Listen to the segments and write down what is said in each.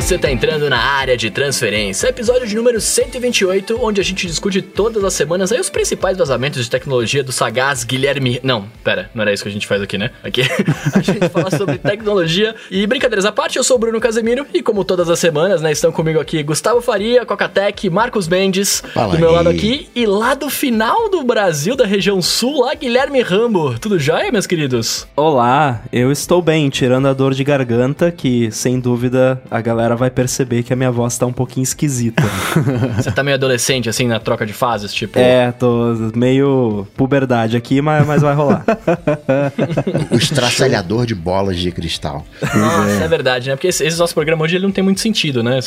Você tá entrando na área de transferência, episódio de número 128, onde a gente discute todas as semanas aí os principais vazamentos de tecnologia do sagaz Guilherme. Não, pera, não era isso que a gente faz aqui, né? Aqui a gente fala sobre tecnologia e brincadeiras à parte. Eu sou o Bruno Casemiro e, como todas as semanas, né, estão comigo aqui Gustavo Faria, Cocatec, Marcos Mendes, Fala do meu aí. lado aqui, e lá do final do Brasil, da região sul, lá Guilherme Rambo. Tudo jóia, meus queridos? Olá, eu estou bem, tirando a dor de garganta, que sem dúvida a galera vai perceber que a minha voz tá um pouquinho esquisita. Você tá meio adolescente, assim, na troca de fases, tipo. é, tô meio puberdade aqui, mas, mas vai rolar. O estraçalhador de bolas de cristal. Nossa, é. verdade, né? Porque esse, esse nosso programa hoje ele não tem muito sentido, né?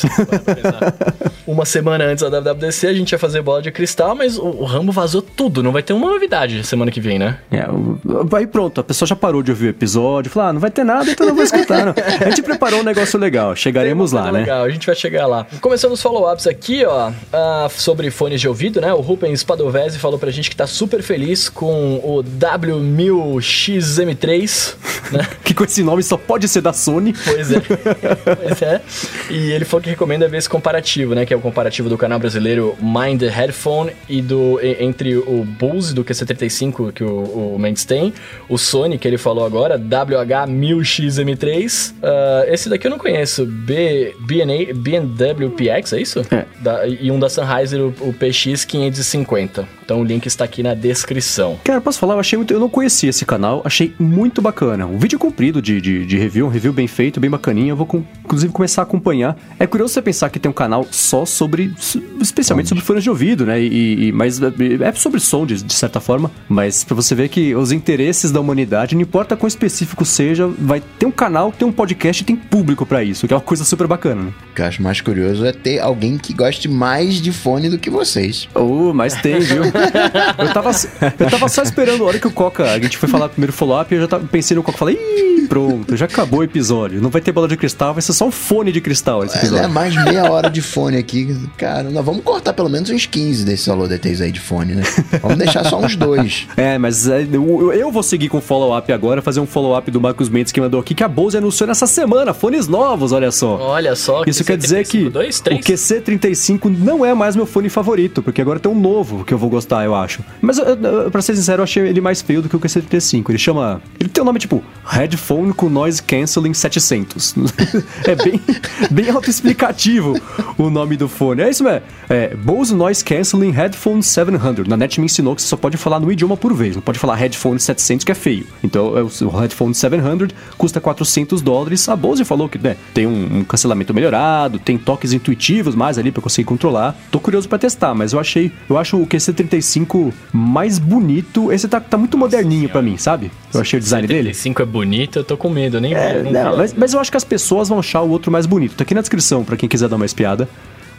Uma semana antes da WWDC a gente ia fazer bola de cristal, mas o, o Rambo vazou tudo. Não vai ter uma novidade semana que vem, né? É, aí pronto, a pessoa já parou de ouvir o episódio, falou, ah, não vai ter nada, então não vou escutar. não. A gente preparou um negócio legal, chegaremos lá, né? Legal, a gente vai chegar lá. Começando os follow-ups aqui, ó, ah, sobre fones de ouvido, né? O Rubens Padovese falou pra gente que tá super feliz com o W1000XM3, né? Que com esse nome só pode ser da Sony. Pois é. pois é. E ele falou que recomenda ver esse comparativo, né? Que é o comparativo do canal brasileiro Mind the Headphone e do entre o Bose do QC35 que o, o Mendes tem, o Sony que ele falou agora, WH1000XM3. Ah, esse daqui eu não conheço, B B&W PX, é isso? É. Da- e um da Sennheiser, o, o PX550. Então o link está aqui na descrição. Cara, posso falar, eu achei muito. Eu não conhecia esse canal, achei muito bacana. Um vídeo comprido de, de, de review, um review bem feito, bem bacaninha. Eu vou com- inclusive começar a acompanhar. É curioso você pensar que tem um canal só sobre. especialmente sobre fones de ouvido, né? E, e- mas é é sobre som, de, de certa forma. Mas pra você ver que os interesses da humanidade, não importa quão específico seja, vai ter um canal, tem um podcast tem público pra isso, que é uma coisa super bacana, né? O que eu acho mais curioso é ter alguém que goste mais de fone do que vocês. Oh, mas tem, viu? eu, tava, eu tava só esperando a hora que o Coca. A gente foi falar primeiro follow-up e eu já tava, pensei no Coca. Falei, ih, pronto, já acabou o episódio. Não vai ter bola de cristal, vai ser só um fone de cristal esse É, episódio. mais meia hora de fone aqui. Cara, nós vamos cortar pelo menos uns 15 desses HoloDTs aí de fone, né? Vamos deixar só uns dois. É, mas é, eu, eu vou seguir com o follow-up agora, fazer um follow-up do Marcos Mendes que mandou aqui que a Bose anunciou nessa semana fones novos, olha só. Olha só. Isso quer dizer que Dois, o três. QC35 não é mais meu fone favorito, porque agora tem um novo que eu vou gostar, eu acho. Mas, eu- eu- pra ser sincero, eu achei ele mais feio do que o QC35. Ele chama... Ele tem um nome tipo Headphone com Noise Cancelling 700. é bem, bem autoexplicativo o nome do fone. É isso mesmo. É Bose Noise Cancelling Headphone 700. Na net me ensinou que você só pode falar no idioma por vez. Não pode falar Headphone 700, que é feio. Então, é o o Headphone 700 custa 400 dólares. A Bose falou que né, tem um, um cancelamento melhorado, tem toques intuitivos mais ali pra conseguir controlar. Tô curioso pra testar, mas eu achei, eu acho o QC35 mais bonito. Esse tá, tá muito moderninho pra mim, sabe? Eu achei o design dele. 5 é bonito, eu tô com medo, nem É, não não, mas, mas eu acho que as pessoas vão achar o outro mais bonito. Tá aqui na descrição pra quem quiser dar uma espiada.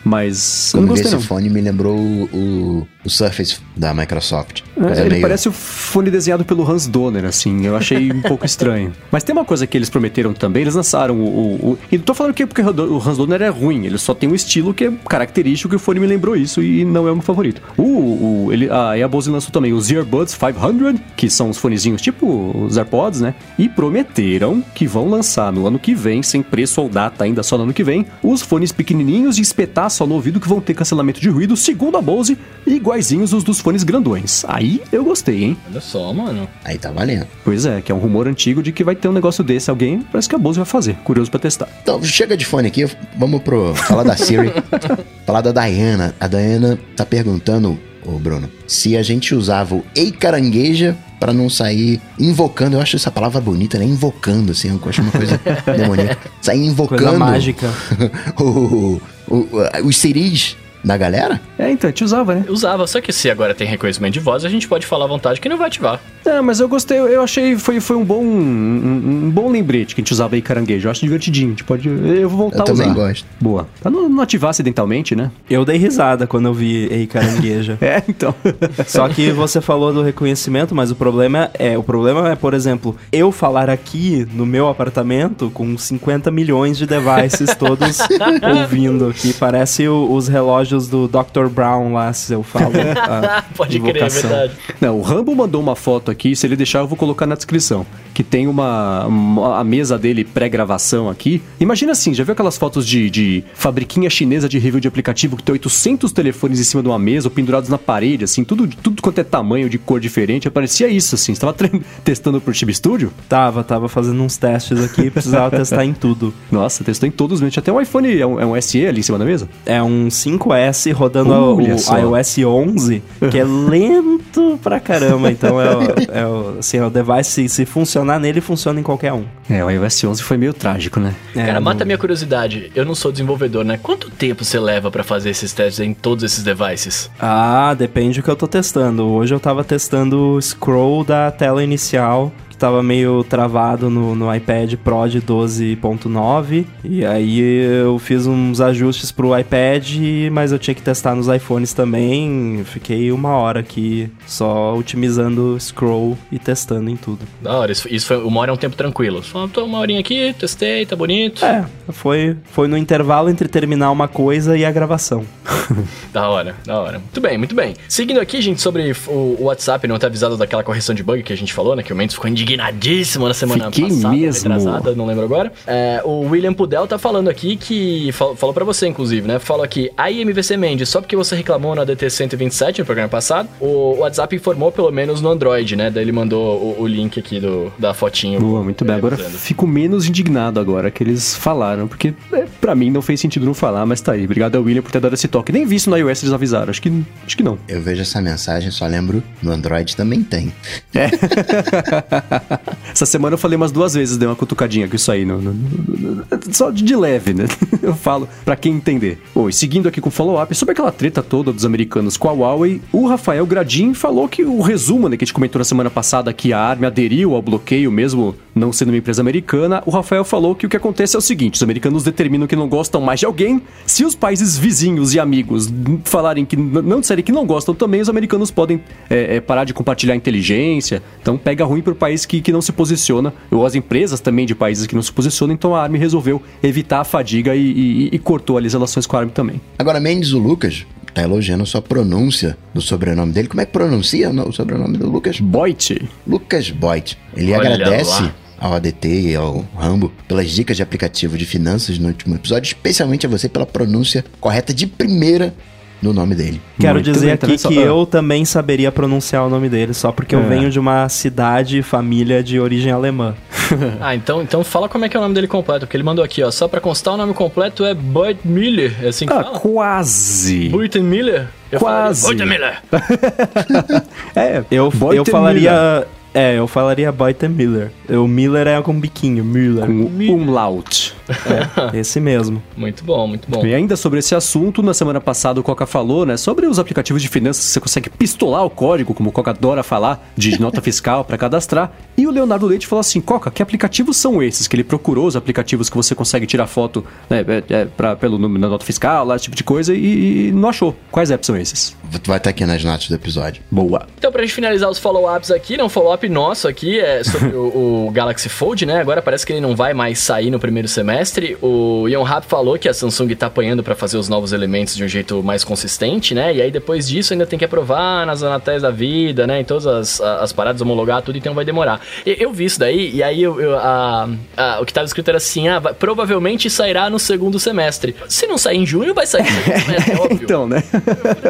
Mas eu não Quando gostei esse não. fone, me lembrou o, o, Surface da Microsoft. É, ele meio- parece o fone desenhado pelo Hans Donner, assim. Eu achei um pouco estranho. Mas tem uma coisa que eles prometeram também. Eles lançaram o... o, o e não tô falando que é porque o Hans Donner é ruim. Ele só tem um estilo que é característico que o fone me lembrou isso e não é o meu favorito. O... o ele, a, e a Bose lançou também os Earbuds 500, que são os fonezinhos tipo os AirPods, né? E prometeram que vão lançar no ano que vem, sem preço ou data ainda só no ano que vem, os fones pequenininhos de espetar só no ouvido que vão ter cancelamento de ruído, segundo a Bose, iguaizinhos os dos fones grandões. Aí eu gostei, hein? Olha só, mano. Aí tá valendo. Pois é, que é um rumor antigo de que vai ter um negócio desse. Alguém, parece que a Bose vai fazer. Curioso pra testar. Então, chega de fone aqui, vamos pro. Falar da Siri. falar da Diana. A Diana tá perguntando, ô Bruno, se a gente usava o Ei Carangueja pra não sair invocando. Eu acho essa palavra bonita, né? Invocando, assim, eu acho uma coisa demoníaca. Sair invocando. Coisa mágica. o- os Siris da galera? É, então, a gente usava, né? Eu usava, só que se agora tem reconhecimento de voz, a gente pode falar à vontade que não vai ativar. É, mas eu gostei, eu achei, foi, foi um bom um, um bom lembrete que a gente usava aí caranguejo. Eu acho divertidinho, a gente pode, eu vou voltar Eu a também usar. gosto. Boa. Pra não, não ativar acidentalmente, né? Eu dei risada quando eu vi Ei Carangueja. É, então. Só que você falou do reconhecimento, mas o problema é, o problema é, por exemplo, eu falar aqui no meu apartamento com 50 milhões de devices todos ouvindo, que parece o- os relógios do Dr. Brown lá, se eu falo. Pode crer, é invocação. verdade. Não, o Rambo mandou uma foto aqui, se ele deixar eu vou colocar na descrição. Que tem uma, uma- a mesa dele pré-gravação aqui. Imagina assim, já viu aquelas fotos de, de fabriquinha chinesa de review de aplicativo que tem 800 telefones em cima de uma mesa ou pendurados na parede, assim, tudo, tudo quanto é tamanho, de cor diferente. Parecia isso, assim. Você tava testando pro Chip Studio? Tava, tava fazendo uns testes aqui, precisava testar em tudo. Nossa, testou em todos mesmo. Tinha até um iPhone, é um, é um SE ali em cima da mesa? É um 5S rodando o Olha só. iOS 11, que é lento pra caramba. Então, é, o, é o- assim, é o device, se, se funcionar nele, funciona em qualquer um. É, o iOS 11 foi meio trágico, né? É, Cara, não- mata minha curiosidade. Eu não sou desenvolvedor, né? Quanto tempo você leva pra fazer esses testes em todos esses devices? Ah, depende do que eu tô testando. Hoje eu tava testando o scroll da tela inicial, tava meio travado no, no iPad Pro de 12.9. E aí eu fiz uns ajustes pro iPad, mas eu tinha que testar nos iPhones também. Fiquei uma hora aqui só otimizando scroll e testando em tudo. Da hora, isso, isso foi uma hora é um tempo tranquilo. Só tô uma horinha aqui, testei, tá bonito. É, foi, foi no intervalo entre terminar uma coisa e a gravação. Da hora, da hora. Muito bem, muito bem. Seguindo aqui, gente, sobre o, o WhatsApp não ter avisado daquela correção de bug que a gente falou, né? Que o Mendes ficou indignadíssimo na semana Fiquei passada, mesmo. retrasada, não lembro agora. É, o William Pudel tá falando aqui que. fal- Falou pra você, inclusive, né? Falou aqui, aí MVC Mendes, só porque você reclamou na DT 127 no programa passado, o WhatsApp informou pelo menos no Android, né? Daí ele mandou o, o link aqui do, da fotinho. Boa, muito bem. é, Agora fico menos indignado agora que eles falaram, porque é, pra mim não fez sentido não falar, mas tá aí. Obrigado ao William por ter dado esse toque. Nem vi isso no iOS eles avisaram, acho que, acho que não. Eu vejo essa mensagem, só lembro, no Android também tem. Essa semana eu falei umas duas vezes, dei uma cutucadinha com isso aí, no, no- no- só de, leve, né? Eu falo pra quem entender. Oi, seguindo aqui com o follow-up, sobre aquela treta toda dos americanos com a Huawei, o Rafael Gradin falou que o resumo, né, que a gente comentou na semana passada que a ARM aderiu ao bloqueio mesmo não sendo uma empresa americana, o Rafael falou que o que acontece é o seguinte, os americanos determinam que não gostam mais de alguém, se os países vizinhos e amigos falarem que não disserem que não gostam também, os americanos podem é, é, parar de compartilhar inteligência, então pega ruim pro país que, que não se posiciona, ou as empresas também de países que não se posicionam, então a ARM resolveu evitar a fadiga e, e- e cortou ali as relações com a ARM também. Agora, Mendes, o Lucas, tá elogiando a sua pronúncia do sobrenome dele. Como é que pronuncia o sobrenome do Lucas? Boit, Lucas Boyd. Ele Olha agradece lá. ao ADT e ao Rambo pelas dicas de aplicativo de finanças no último episódio, especialmente a você pela pronúncia correta de primeira no nome dele. Quero Muito dizer aqui que eu também saberia pronunciar o nome dele, só porque eu É. venho de uma cidade e família de origem alemã. Ah, então, então fala como é que é o nome dele completo, porque ele mandou aqui, ó. Só pra constar, o nome completo é Bud Miller. É assim que ah, fala? quase. Buiten Miller? Eu Quase. falaria, Buiten Miller. É, Eu, eu falaria. É, eu falaria Boyten Miller. O Miller é com biquinho, Miller. com umlaut. Esse mesmo. Muito bom, muito bom. E ainda sobre esse assunto, na semana passada o Coca falou, né, sobre os aplicativos de finanças que você consegue pistolar o código, como o Coca adora falar, de nota fiscal para cadastrar. E o Leonardo Leite falou assim: Coca, que aplicativos são esses? Que ele procurou os aplicativos que você consegue tirar foto né, é, é, pra, pelo número da nota fiscal, lá, esse tipo de coisa, e, e não achou. Quais apps são esses? Vai estar aqui nas notas do episódio. Boa. Então, pra gente finalizar os follow-ups aqui, né? Um follow-up nosso aqui é sobre o, o Galaxy Fold, né? Agora parece que ele não vai mais sair no primeiro semestre. O Ian Rapp falou que a Samsung tá apanhando pra fazer os novos elementos de um jeito mais consistente, né? E aí depois disso ainda tem que aprovar nas Anatéis da vida, né? Em todas as, as paradas, homologar tudo, então vai demorar. E- Eu vi isso daí, e aí eu, eu- a- a- o que tava escrito era assim: ah, vai- provavelmente sairá no segundo semestre. Se não sair em junho, vai sair no segundo semestre, é óbvio. Então, né?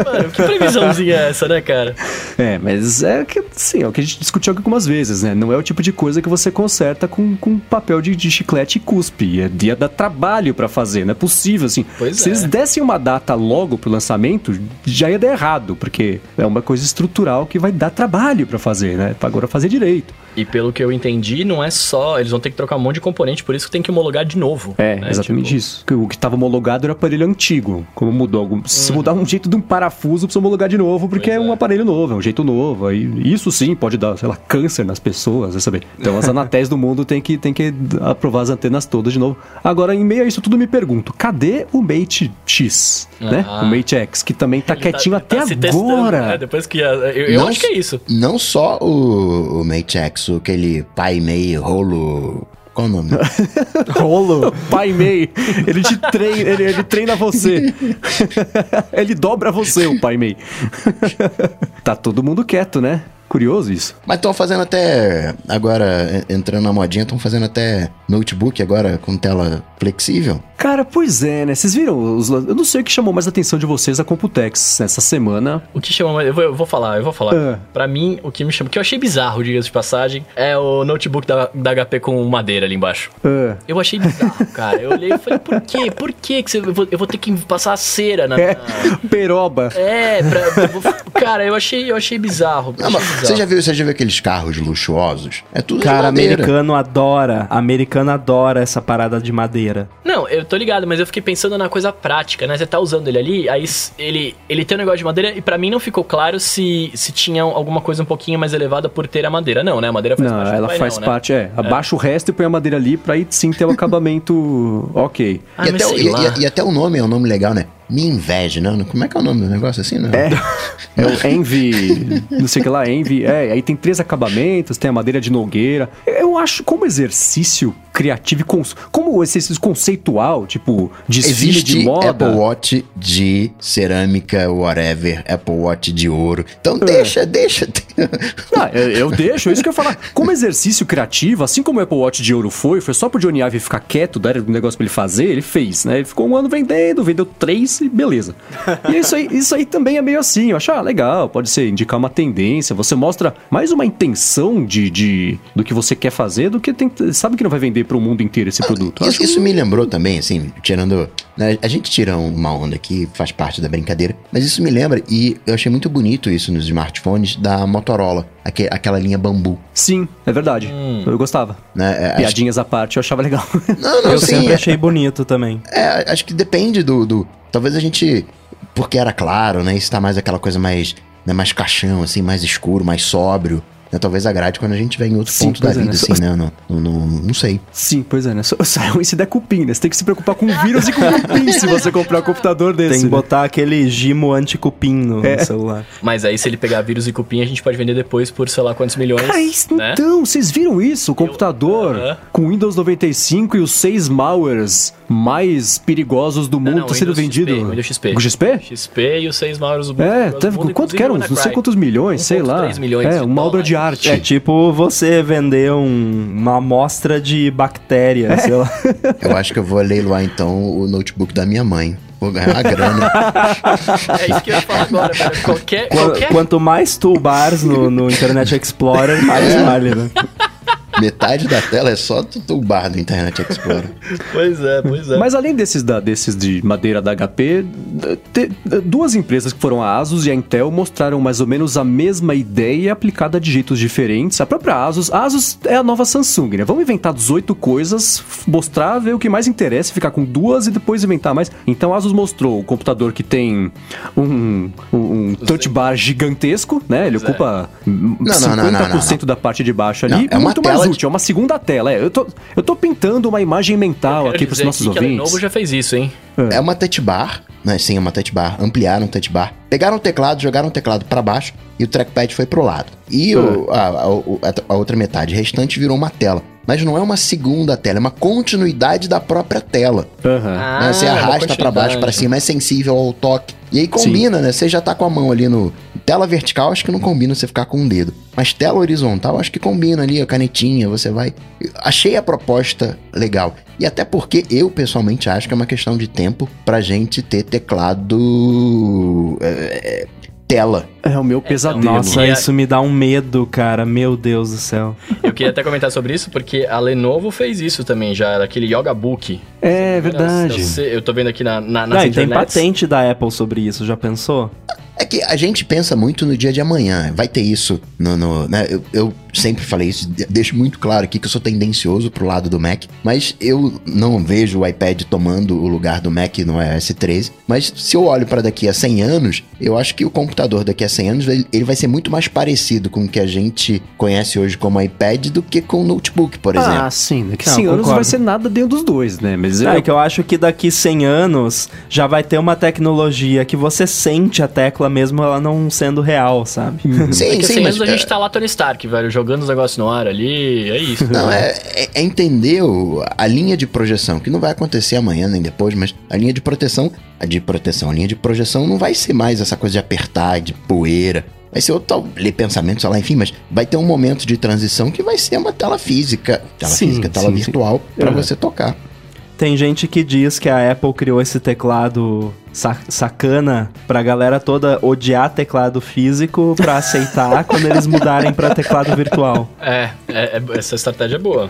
Mano, que previsãozinha é essa, né, cara? É, mas é que, sim, é o que a gente discutiu algumas vezes, né? Não é o tipo de coisa que você conserta com, com papel de, de chiclete e cuspe. É dia da trabalho pra fazer, não é possível, assim. Pois Se é. eles dessem uma data logo pro lançamento, já ia dar errado, porque é uma coisa estrutural que vai dar trabalho pra fazer, né? Pra agora fazer direito. E pelo que eu entendi, não é só. Eles vão ter que trocar um monte de componente, por isso que tem que homologar de novo. É, né? exatamente Tipo, isso. Que O que estava homologado era o aparelho antigo. Como mudou algum. Se mudar um jeito de um parafuso, precisa homologar de novo, porque Pois é um é. aparelho novo, é um jeito novo. Aí, isso sim pode dar, sei lá, câncer nas pessoas, vai saber. Então as anatéis do mundo tem que, tem que aprovar as antenas todas de novo. Agora, em meio a isso tudo, me pergunto: cadê o Mate X? né? Ah. O Mate X, que também tá ele quietinho tá- tá até testando, agora. né? Depois que. a- Eu, eu Não acho que é isso. Não só o, o Mate X, o aquele pai meio rolo. Qual o nome? Rolo. Pai Mei, ele te treina, ele, ele treina você. ele dobra você, o Pai Mei. tá todo mundo quieto, né? Curioso isso. Mas estão fazendo até. Agora, en- entrando na modinha, estão fazendo até notebook agora com tela flexível. Cara, pois é, né? Vocês viram? Os, eu não sei o que chamou mais a atenção de vocês a Computex nessa semana. O que chama mais. Eu vou, eu vou falar, eu vou falar. É. Pra mim, o que me chama. O que eu achei bizarro, diga-se de passagem, é o notebook da, da HP com madeira ali embaixo. Ah, Eu achei bizarro, cara. Eu olhei e falei, por quê? Por quê que você, eu, vou, eu vou ter que passar cera na. é, peroba. É, pra, eu vou- cara, eu achei, eu achei bizarro. Não, mas bizarro. você já viu, você já viu aqueles carros luxuosos? É tudo de Cara, madeira. americano adora. Americano adora essa parada de madeira. Não, eu tô ligado, mas eu fiquei pensando na coisa prática, né? Você tá usando ele ali, aí ele, ele tem um negócio de madeira e pra mim não ficou claro se, se tinha alguma coisa um pouquinho mais elevada por ter a madeira. Não, né? A madeira faz Não, parte ela painel, faz né? parte, é. Abaixa o resto e põe a madeira ali pra aí sim ter o acabamento ok. Ah, e, até, o- e- e- e até o nome é um nome legal, né? Me inveja, não? Como é que é o nome do negócio assim, não? É. É o Envy, não sei o que lá, Envy. É, aí tem três acabamentos, tem a madeira de nogueira. Eu acho como exercício criativo e cons- como exercício conceitual, tipo, desfile de Existe moda. Apple Watch de cerâmica, whatever, Apple Watch de ouro. Então deixa, deixa. Ah, eu, eu deixo, é isso que eu ia falar. Como exercício criativo, assim como o Apple Watch de ouro foi, foi só pro Johnny Ive ficar quieto, dar um negócio pra ele fazer, ele fez, né? Ele ficou um ano vendendo, vendeu três e beleza. E isso aí, isso aí também é meio assim, eu acho, ah, legal, pode ser indicar uma tendência, você mostra mais uma intenção de, de do que você quer fazer do que tem, sabe que não vai vender pro mundo inteiro esse produto. Eu Isso, acho isso me lembrou também, assim, tirando. né, a gente tira uma onda aqui, faz parte da brincadeira, mas isso me lembra, e eu achei muito bonito isso nos smartphones da Motorola, aque- aquela linha bambu. Sim, é verdade. Eu gostava. Né? É, acho- Piadinhas à parte, eu achava legal. Não, não, Eu sim, sempre é- achei bonito também. É, acho que depende do, do- Talvez a gente. Porque era claro, né? Isso tá mais aquela coisa mais. Né, mais caixão, assim, mais escuro, mais sóbrio. Né, talvez agrade quando a gente vem em outro Sim, ponto da é, vida, né? assim, né? Não, não, não, não sei. Sim, pois é, né? Só, só é se der cupim, né? Você tem que se preocupar com vírus e com cupim se você comprar um computador desse. Tem que né? botar aquele gimo anti-cupim no É. celular. Mas aí, se ele pegar vírus e cupim, a gente pode vender depois por sei lá quantos milhões. Cara, isso- né? então, vocês viram isso? O computador Aham. com Windows 95 e os seis malwares mais perigosos do mundo não, sendo Windows vendido. XP, Windows XP. Com XP? XP e os seis maiores do É, do mundo, quanto inclusive que era? o Não sei quantos milhões, sei lá. 1,3 milhões é, uma obra de. Arte. É tipo você vender um- uma amostra de bactéria, É. sei lá. Eu acho que eu vou leiloar então o notebook da minha mãe. Vou ganhar uma grana. É isso que eu ia falar agora, velho. Qualquer. Qua- qualquer... Quanto mais toolbars no, no Internet Explorer, mais vale, né? Metade da tela é só do toolbar do Internet Explorer. Pois é, pois é. Mas além desses, da, desses de madeira da HP, te- duas empresas que foram a Asus e a Intel mostraram mais ou menos a mesma ideia aplicada de jeitos diferentes. A própria Asus, a Asus é a nova Samsung, né? Vamos inventar 18 coisas, mostrar, ver o que mais interessa, ficar com duas e depois inventar mais. Então a Asus mostrou o computador que tem um, um, um touch bar gigantesco, né? Ele Pois é. ocupa hum, Não, não, não, não, 50% não, da parte de baixo Não, ali. é uma muito mais tela útil, é uma segunda tela. É, eu, tô, eu tô pintando uma imagem mental aqui pros nossos aqui que a ouvintes. Lenovo já fez isso, hein? É uma touch bar, né? Sim, é uma touch bar. Ampliaram o touch bar. Pegaram o teclado, jogaram o teclado pra baixo e o trackpad foi pro lado. E o- a, a- o- a- a outra metade restante virou uma tela. Mas não é uma segunda tela, é uma continuidade da própria tela. Aham. Ah, né? Você uma arrasta pra baixo, pra continuidade. cima, é sensível ao toque. E aí combina, né? Você já tá com a mão ali no. Tela vertical, acho que não combina você ficar com um dedo. Mas tela horizontal, acho que combina ali, a canetinha, você vai. Achei a proposta legal. E até porque eu, pessoalmente, acho que é uma questão de tempo pra gente ter teclado. é, é, tela. É o meu pesadelo. Nossa, E a- isso me dá um medo, cara. Meu Deus do céu. Eu queria até comentar sobre isso, porque a Lenovo fez isso também já, aquele Yoga Book. É Eu, verdade. sei- eu tô vendo aqui na, na, Não, nas e tem internets. patente da Apple sobre isso, já pensou? É que a gente pensa muito no dia de amanhã. Vai ter isso no. no- né? eu, eu sempre falei isso, de- deixo muito claro aqui que eu sou tendencioso pro lado do Mac, mas eu não vejo o iPad tomando o lugar do Mac no iOS 13. Mas se eu olho para daqui a 100 anos, eu acho que o computador daqui a 100 anos ele, ele vai ser muito mais parecido com o que a gente conhece hoje como iPad do que com o notebook, por exemplo. Ah, sim. Daqui Não, 100 anos concordo. vai ser nada dentro dos dois, né? Mas Não, eu- é que eu acho que daqui 100 anos já vai ter uma tecnologia que você sente a tecla mesmo ela não sendo real, sabe? sim, Daqui a 100 anos a é- gente tá lá Tony Stark, velho, jogando os negócios no ar ali, é isso. Não, é, é- é entender o- a linha de projeção, que não vai acontecer amanhã nem depois, mas a linha de proteção, a de proteção, a linha de projeção não vai ser mais essa coisa de apertar, de poeira. vai ser outro tal, ler pensamento, sei lá, enfim, mas vai ter um momento de transição que vai ser uma tela física, tela Sim, física, tela sim, sim. virtual, pra Uhum. você tocar. Tem gente que diz que a Apple criou esse teclado sa- sacana pra galera toda odiar teclado físico pra aceitar quando eles mudarem pra teclado virtual. É, é, é- essa estratégia é boa.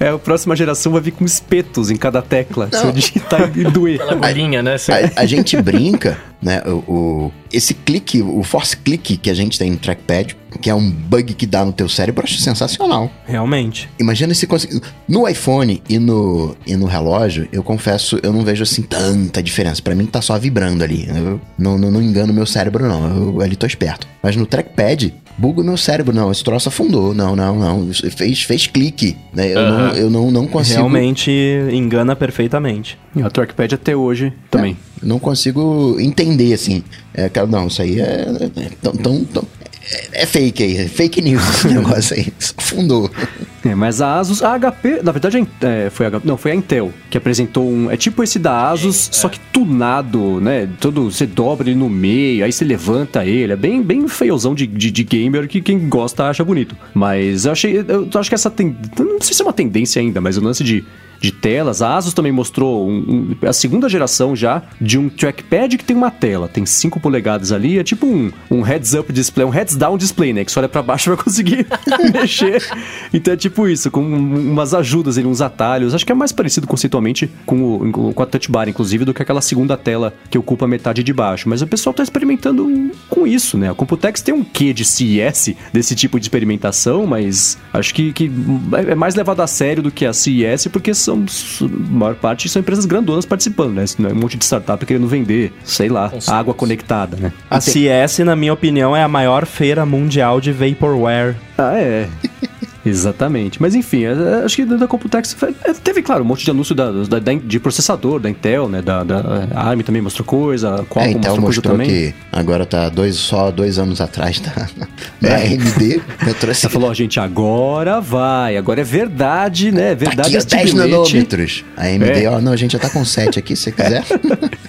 É, a próxima geração vai vir com espetos em cada tecla. Se eu digitar e doer. Aquela agulhinha, né? A, a gente brinca, né? O, o- esse clique, o force click que a gente tem no trackpad, que é um bug que dá no teu cérebro, eu acho sensacional. Realmente. Imagina se conseguir. No iPhone e no, e no relógio, eu confesso, eu não vejo assim tanta diferença. Pra mim tá só vibrando ali. Eu não, não, não engano meu cérebro, não. Eu ali tô esperto. Mas no trackpad, buga o meu cérebro. Não, esse troço afundou. Não, não, não. Isso Fez, fez clique. Né? Eu, não, eu não, não consigo. Realmente engana perfeitamente. E o trackpad até hoje também. Eu não consigo entender, assim. É, não, isso aí é. é tão, tão- tão- é, é fake aí, é fake news esse negócio aí. Isso Afundou. É, mas a Asus, a HP, na verdade, é, foi a, não, foi a Intel que apresentou um. É tipo esse da Asus, só que tunado, né? Todo, você dobra ele no meio, aí você levanta ele. É bem, bem feiozão de, de, de gamer que quem gosta acha bonito. Mas eu achei. Eu acho que essa tem. Não sei se é uma tendência ainda, mas o lance de. De telas, a Asus também mostrou um- um- a segunda geração já de um trackpad que tem uma tela, tem 5 polegadas ali, é tipo um, um heads-up display, um heads-down display, né? Que você olha pra baixo vai conseguir mexer. Então é tipo isso, com um- umas ajudas ali, uns atalhos. Acho que é mais parecido conceitualmente com, o, com a touch bar, inclusive, do que aquela segunda tela que ocupa metade de baixo. Mas o pessoal tá experimentando com isso, né? A Computex tem um quê de CES desse tipo de experimentação, mas acho que, que é mais levado a sério do que a CES, porque são, a maior parte são empresas grandonas participando, né? É Um monte de startup querendo vender, sei lá, água conectada, né? A CS, na minha opinião, é a maior feira mundial de vaporware. Ah, é. Exatamente. Mas enfim, é, é, acho que da da Computex é, teve, claro, um monte de anúncio da, da- da- de processador, da Intel, né? Da, da a ARM também mostrou coisa, a É, Intel mostrou coisa mostrou também. que agora tá dois, só dois anos atrás, tá? Na AMD, eu trouxe Ela falou, ó, gente, agora vai, agora é verdade, né? É verdade aqui os este 10 bilhete. nanômetros. A AMD, É. ó, não, a gente já tá com 7 aqui, se você quiser.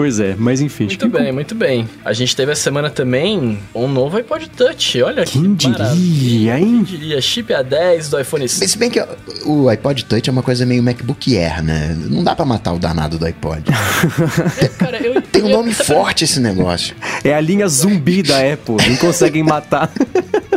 Pois é, mas enfim. Muito que- bem, muito bem. A gente teve essa semana também um novo iPod Touch. Olha Quem que maravilha. diria, hein? Quem diria? Chip A10 do iPhone 6. Se bem que o iPod Touch é uma coisa meio MacBook Air, né? Não dá pra matar o danado do iPod. Cara, eu, Tem um eu- nome forte esse negócio. É a linha zumbi da Apple, não conseguem matar.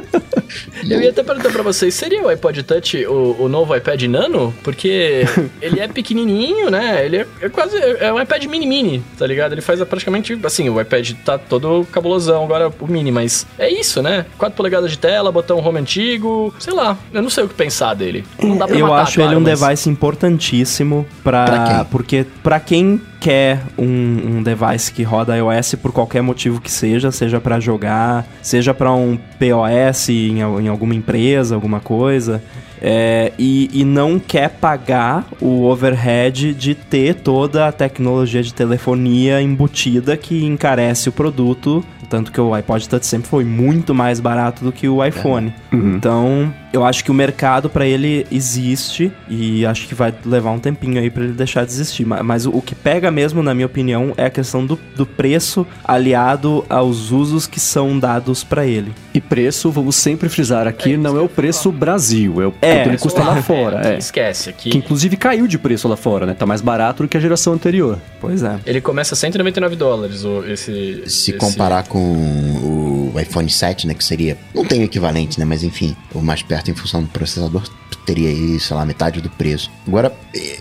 Eu ia até perguntar pra vocês, seria o iPod Touch o, o novo iPad Nano? Porque ele é pequenininho, né? Ele é, é quase... É um iPad mini-mini, tá ligado? Ele faz praticamente... Assim, o iPad tá todo cabulosão, agora o mini, mas... É isso, né? 4 polegadas de tela, botão home antigo... Sei lá, eu não sei o que pensar dele. Não dá pra Eu matar, acho claro, ele um mas- device importantíssimo pra, Pra quem? porque para quem quer um, um device que roda iOS por qualquer motivo que seja, seja pra jogar, seja pra um POS em, em alguma empresa, alguma coisa, é, e, e não quer pagar o overhead de ter toda a tecnologia de telefonia embutida que encarece o produto, tanto que o iPod Touch sempre foi muito mais barato do que o iPhone. Então, eu acho que o mercado pra ele existe e acho que vai levar um tempinho aí pra ele deixar de existir. Ma- Mas o, o que pega mesmo, na minha opinião, é a questão do, do preço aliado aos usos que são dados pra ele. E preço, vamos sempre frisar aqui, É não que é o preço Brasil, é o É, quanto ele custa lá fora. É. Esquece, aqui... Que inclusive caiu de preço lá fora, né? Tá mais barato do que a geração anterior. Pois é. Ele começa a 199 dólares, esse... Se esse- comparar com o iPhone 7, né, que seria... Não tem o equivalente, né, mas enfim, o mais perto em função do processador teria aí, sei lá, metade do preço. Agora, eh,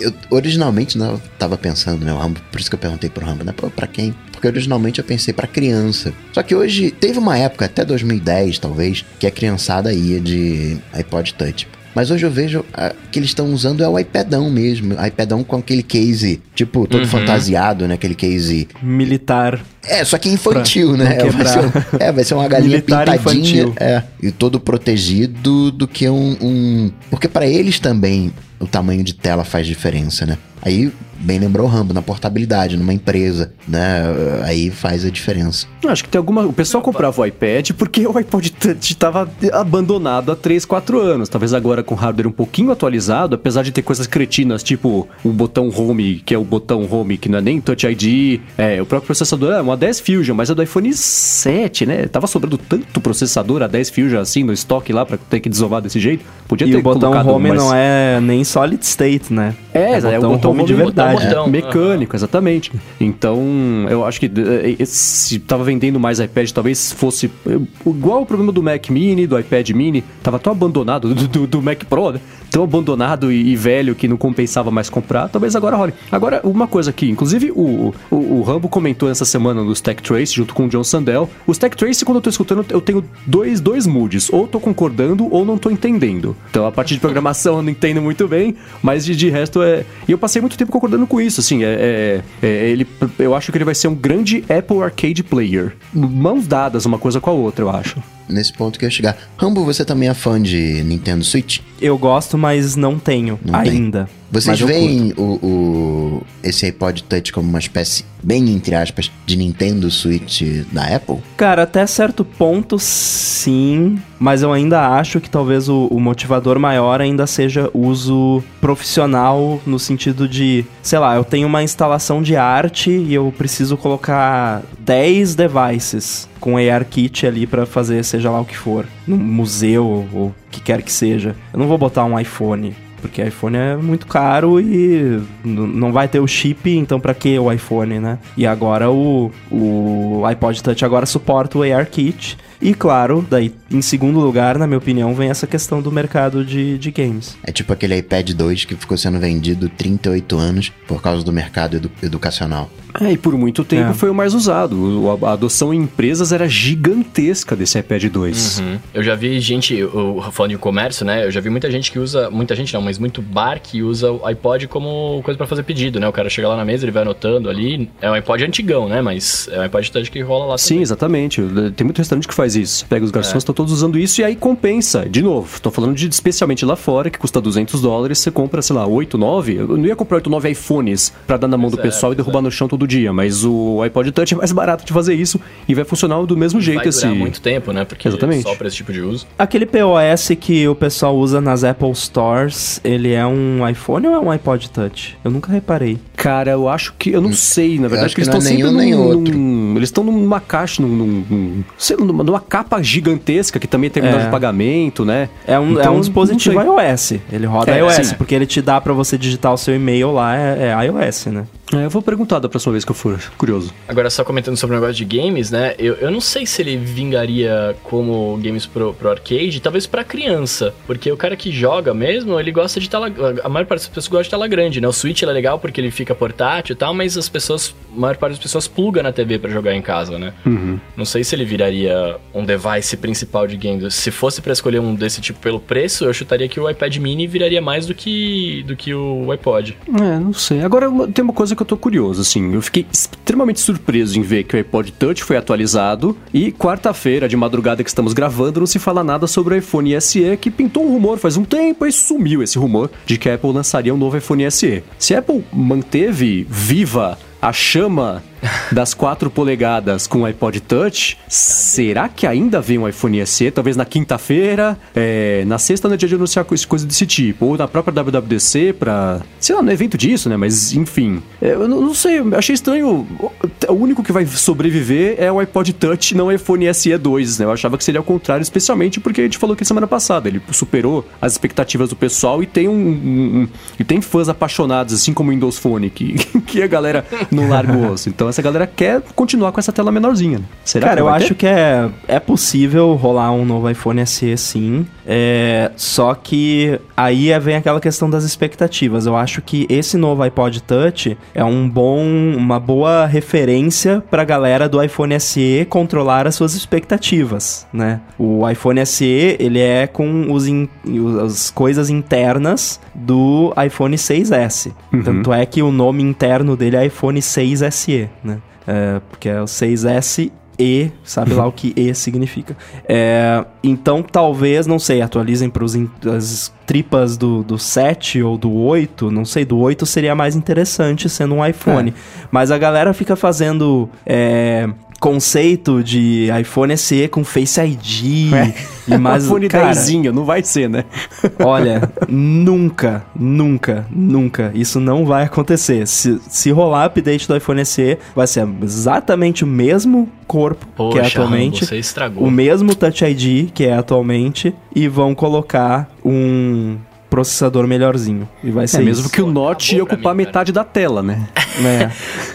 eu originalmente, né, eu tava pensando, né, o Rambo, por isso que eu perguntei pro Rambo, né, pô, pra quem? Porque originalmente eu pensei pra criança. Só que hoje, teve uma época, até 2010 talvez, que a criançada ia de iPod Touch. Mas hoje eu vejo ah, que eles estão usando é o iPadão mesmo. iPadão com aquele case, tipo, todo Uhum. fantasiado, né? Aquele case Militar. é, só que infantil, né? Vai ser, é, vai ser uma galinha Militar pintadinha. infantil. É, e todo protegido do que um. um- porque pra eles também o tamanho de tela faz diferença, né? Aí, bem lembrou o Rambo, na portabilidade, numa empresa, né? Aí faz a diferença. Eu Acho que tem alguma. O pessoal comprava o iPad porque o iPod Touch estava abandonado há 3, 4 anos. Talvez agora com hardware um pouquinho atualizado, apesar de ter coisas cretinas, tipo o botão Home, que é o botão Home que não é nem Touch ID. É, o próprio processador é uma 10 Fusion, mas é do iPhone 7, né? Tava sobrando tanto processador a 10 Fusion assim no estoque lá pra ter que desovar desse jeito. Podia E ter o botão home mais- não é nem solid state, né? É, é, o botão home de verdade. Botão, botão. mecânico, exatamente. Então, eu acho que eh, eh, se tava vendendo mais iPad, talvez fosse eh, igual o problema do Mac Mini, do iPad Mini, tava tão abandonado, do, do- do Mac Pro, né? Tão abandonado e, e velho que não compensava mais comprar, talvez agora role. Agora, uma coisa aqui, inclusive o, o, o Rambo comentou essa semana nos Tech Trace, junto com o John Sandel. Os Tech Trace, quando eu tô escutando, eu tenho dois, dois moods. Ou tô concordando ou não tô entendendo. Então, a parte de programação eu não entendo muito bem, mas de, de resto é. E eu passei muito tempo concordando com isso, assim. É, é- é- ele, eu acho que ele vai ser um grande Apple Arcade Player. Mãos dadas uma coisa com a outra, eu acho. Nesse ponto que eu ia chegar. Rambo, você também é fã de Nintendo Switch? Eu gosto, mas não tenho Não tem. Vocês veem o, o- esse iPod Touch como uma espécie, bem entre aspas, de Nintendo Switch da Apple? Cara, até certo ponto sim, mas eu ainda acho que talvez o, o motivador maior ainda seja uso profissional no sentido de, sei lá, eu tenho uma instalação de arte e eu preciso colocar 10 devices com ARKit ali pra fazer seja lá o que for, num museu ou o que quer que seja. Eu não vou botar um iPhone porque iPhone é muito caro e não vai ter o chip, então pra que o iPhone, né? E agora o, o iPod Touch agora suporta o ARKit. E claro, daí em segundo lugar, na minha opinião, vem essa questão do mercado de, de games. É tipo aquele iPad 2 que ficou sendo vendido 38 anos por causa do mercado edu- educacional. É, e por muito tempo É. foi o mais usado. O- A, adoção em empresas era gigantesca desse iPad 2. Uhum. Eu já vi gente, o, falando de comércio, né? Eu já vi muita gente que usa, muita gente não, mas muito bar que usa o iPod como coisa pra fazer pedido, né? O cara chega lá na mesa, ele vai anotando ali. É um iPod antigão, né? Mas é um iPod touch que rola lá Sim, exatamente. Tem muito restaurante que faz isso. Pega os garçons, estão todos usando isso e aí compensa. De novo, tô falando de especialmente lá fora, que custa 200 dólares, você compra, sei lá, 8, 9. Eu não ia comprar 8, 9 iPhones pra dar na mão do é, pessoal e derrubar no chão todo dia, mas o iPod Touch é mais barato de fazer isso e vai funcionar do mesmo jeito Vai durar esse. muito tempo, né? Porque Exatamente. só pra esse tipo de uso. Aquele POS que o pessoal usa nas Apple Stores, ele é um iPhone ou é um iPod Touch? Eu nunca reparei. Cara, eu acho que. Eu não sei, na verdade, que eles estão é sempre nenhum num, nem outro. num- Eles estão numa caixa, num. num- num- sei lá, numa, numa capa gigantesca que também tem terminal É. de pagamento, né? É um, é Então, um dispositivo não iOS. Ele roda É, iOS, sim. porque ele te dá pra você digitar o seu e-mail lá, é, é iOS, né? É, eu vou perguntar da próxima vez que eu for curioso. Agora, só comentando sobre o negócio de games, né? Eu, eu não sei se ele vingaria como games pro, pro arcade, talvez pra criança. Porque o cara que joga mesmo, ele gosta de tela. A maior parte das pessoas gosta de tela grande, né? O Switch é legal porque ele fica portátil e tal, mas as pessoas. A maior parte das pessoas pluga na TV pra jogar em casa, né? Não sei se ele viraria um device principal de games. Se fosse pra escolher um desse tipo pelo preço, eu chutaria que o iPad mini viraria mais do que, do que o iPod. É, não sei. Agora, tem uma coisa que eu tô curioso, assim. Eu fiquei extremamente surpreso em ver que o iPod Touch foi atualizado e quarta-feira, de madrugada que estamos gravando, não se fala nada sobre o iPhone SE, que pintou um rumor faz um tempo e sumiu esse rumor de que a Apple lançaria um novo iPhone SE. Se a Apple manteve viva a chama das 4 polegadas com o iPod Touch, será que ainda vem um iPhone SE? Talvez na quinta-feira, é, na sexta no dia de anunciar coisa desse tipo, ou na própria WWDC pra, sei lá, no evento disso, né? Mas enfim, É, eu não, sei, achei estranho. O único que vai sobreviver é o iPod Touch, não o iPhone SE 2, né? Eu achava que seria o contrário, especialmente porque a gente falou que semana passada ele superou as expectativas do pessoal e tem um, um- um- e tem fãs apaixonados, assim como o Windows Phone, que, que a galera não osso. Então essa galera quer continuar com essa tela menorzinha. Né? Será Cara, que eu acho ter? que é, é possível rolar um novo iPhone SE sim. É, só que aí é- vem aquela questão das expectativas. Eu acho que esse novo iPod Touch é um bom, uma boa referência pra galera do iPhone SE controlar as suas expectativas, né? O iPhone SE, ele é com os in- as coisas internas do iPhone 6S. Tanto é que o nome interno dele é iPhone 6SE, né? É, porque é o 6S E, sabe lá o que E significa. É, então, talvez, não sei, atualizem para as tripas do, do 7 ou do 8, não sei, do 8 seria mais interessante sendo um iPhone. É. Mas a galera fica fazendo é, conceito de iPhone SE com Face ID é. e mais iPhone cara, 10, não vai ser, né? olha, nunca, nunca, nunca isso não vai acontecer. Se, se rolar update do iPhone SE, vai ser exatamente o mesmo corpo Poxa, que é atualmente, você estragou. o mesmo Touch ID que é atualmente e vão colocar um processador melhorzinho. E vai é, ser é, mesmo que o Note ia ocupar mim, metade da tela, né? é.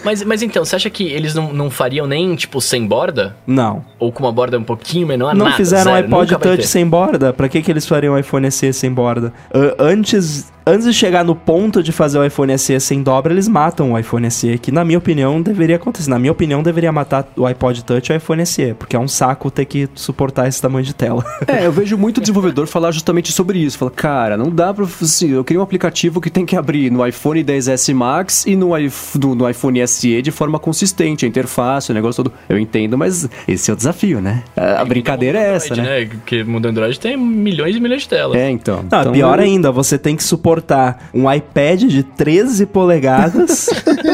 mas, mas então, você acha que eles não, não fariam nem, tipo, sem borda? Não. Ou com uma borda um pouquinho menor? Não nada, fizeram zero, iPod Touch sem borda? Pra que, que eles fariam o iPhone SE sem borda? Uh, antes antes de chegar no ponto de fazer o iPhone SE sem dobra, eles matam o iPhone SE, que na minha opinião deveria acontecer. Na minha opinião, deveria matar o iPod Touch e o iPhone SE, porque é um saco ter que suportar esse tamanho de tela. É, eu vejo muito desenvolvedor falar justamente sobre isso. Fala, cara, não dá pra. Assim, eu queria um aplicativo que tem que abrir no iPhone 10S Max e no, no, no iPhone SE de forma consistente, a interface, o negócio todo. Eu entendo, mas esse é o desafio, né? A, a brincadeira é essa, Android, né? né? Porque mundo Android tem milhões e milhões de telas. É, então. Não, então pior eu... ainda, você tem que suportar suportar um iPad de 13 polegadas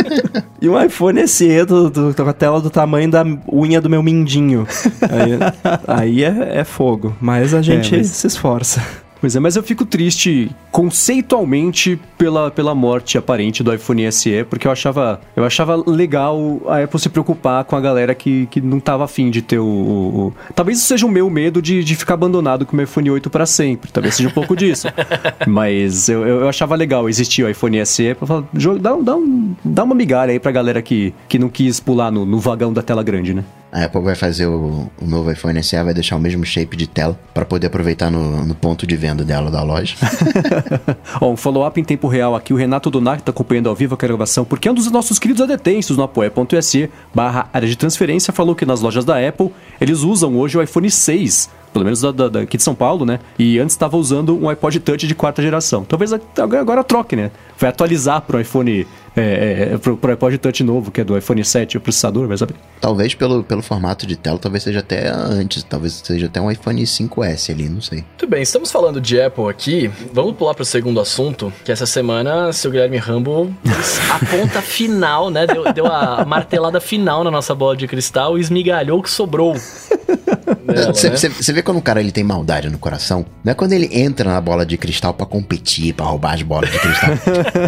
e um iPhone SE do, do, com a tela do tamanho da unha do meu mindinho. Aí, aí é, é, fogo, mas a gente é, mas... se esforça. Pois é, mas eu fico triste conceitualmente pela, pela morte aparente do iPhone SE, porque eu achava, eu achava legal a Apple se preocupar com a galera que, que não tava afim de ter o, o, o... Talvez isso seja o meu medo de, de ficar abandonado com o meu iPhone 8 para sempre. Talvez seja um pouco disso. Mas eu, eu achava legal existir o iPhone SE pra falar, dá, dá, um, dá uma migalha aí pra galera que, que não quis pular no, no vagão da tela grande, né? A Apple vai fazer o, o novo iPhone SE, vai deixar o mesmo shape de tela para poder aproveitar no, no, ponto de venda dela da loja. Um follow-up em tempo real aqui, o Renato Donac está acompanhando ao vivo a gravação, porque é um dos nossos queridos adetensos no apoia.se barra área de transferência falou que nas lojas da Apple eles usam hoje o iPhone 6 pelo menos da, da, daqui de São Paulo, né? E antes estava usando um iPod Touch de quarta geração. Talvez agora troque, né? Vai atualizar para o iPhone é, é, pro, pro iPod Touch novo, que é do iPhone 7, o processador, vai saber. Talvez pelo, pelo formato de tela, talvez seja até antes, talvez seja até um iPhone 5S ali, não sei. Muito bem, estamos falando de Apple aqui, vamos pular para o segundo assunto, que essa semana seu Guilherme Rambo a ponta final, né, deu, deu a martelada final na nossa bola de cristal e esmigalhou o que sobrou. Você né? vê quando o cara ele tem maldade no coração? Não é quando ele entra na bola de cristal para competir, para roubar as bolas de cristal.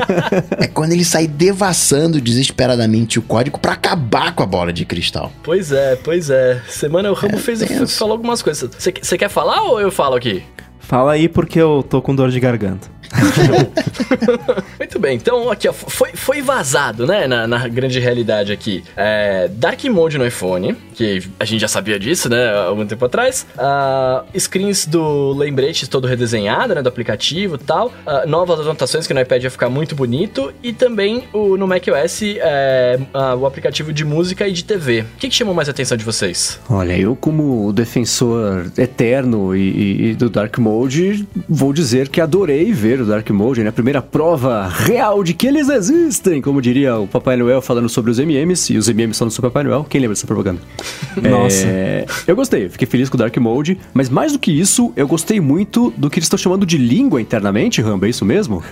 é quando ele sai devassando desesperadamente o código para acabar com a bola de cristal. Pois é, pois é. Semana o Rambo é fez, falou algumas coisas. Você quer falar ou eu falo aqui? Fala aí porque eu tô com dor de garganta. Muito bem, então aqui ó, foi, foi vazado, né, na, na grande realidade aqui. É, Dark Mode no iPhone, que a gente já sabia disso, né, algum tempo atrás. Uh, screens do lembrete todo redesenhado, né, do aplicativo e tal. Uh, novas anotações que no iPad ia ficar muito bonito. E também o, no macOS é, uh, o aplicativo de música e de TV. O que, que chamou mais a atenção de vocês? Olha, eu como defensor eterno e, e, e do Dark Mode, vou dizer que adorei ver primeiro Dark Mode, né? A primeira prova real de que eles existem, como diria o Papai Noel falando sobre os MMs, e os MMs falando sobre o Papai Noel. Quem lembra dessa propaganda? Nossa. É, eu gostei, fiquei feliz com o Dark Mode, mas mais do que isso, eu gostei muito do que eles estão chamando de língua internamente, Rambo, é isso mesmo?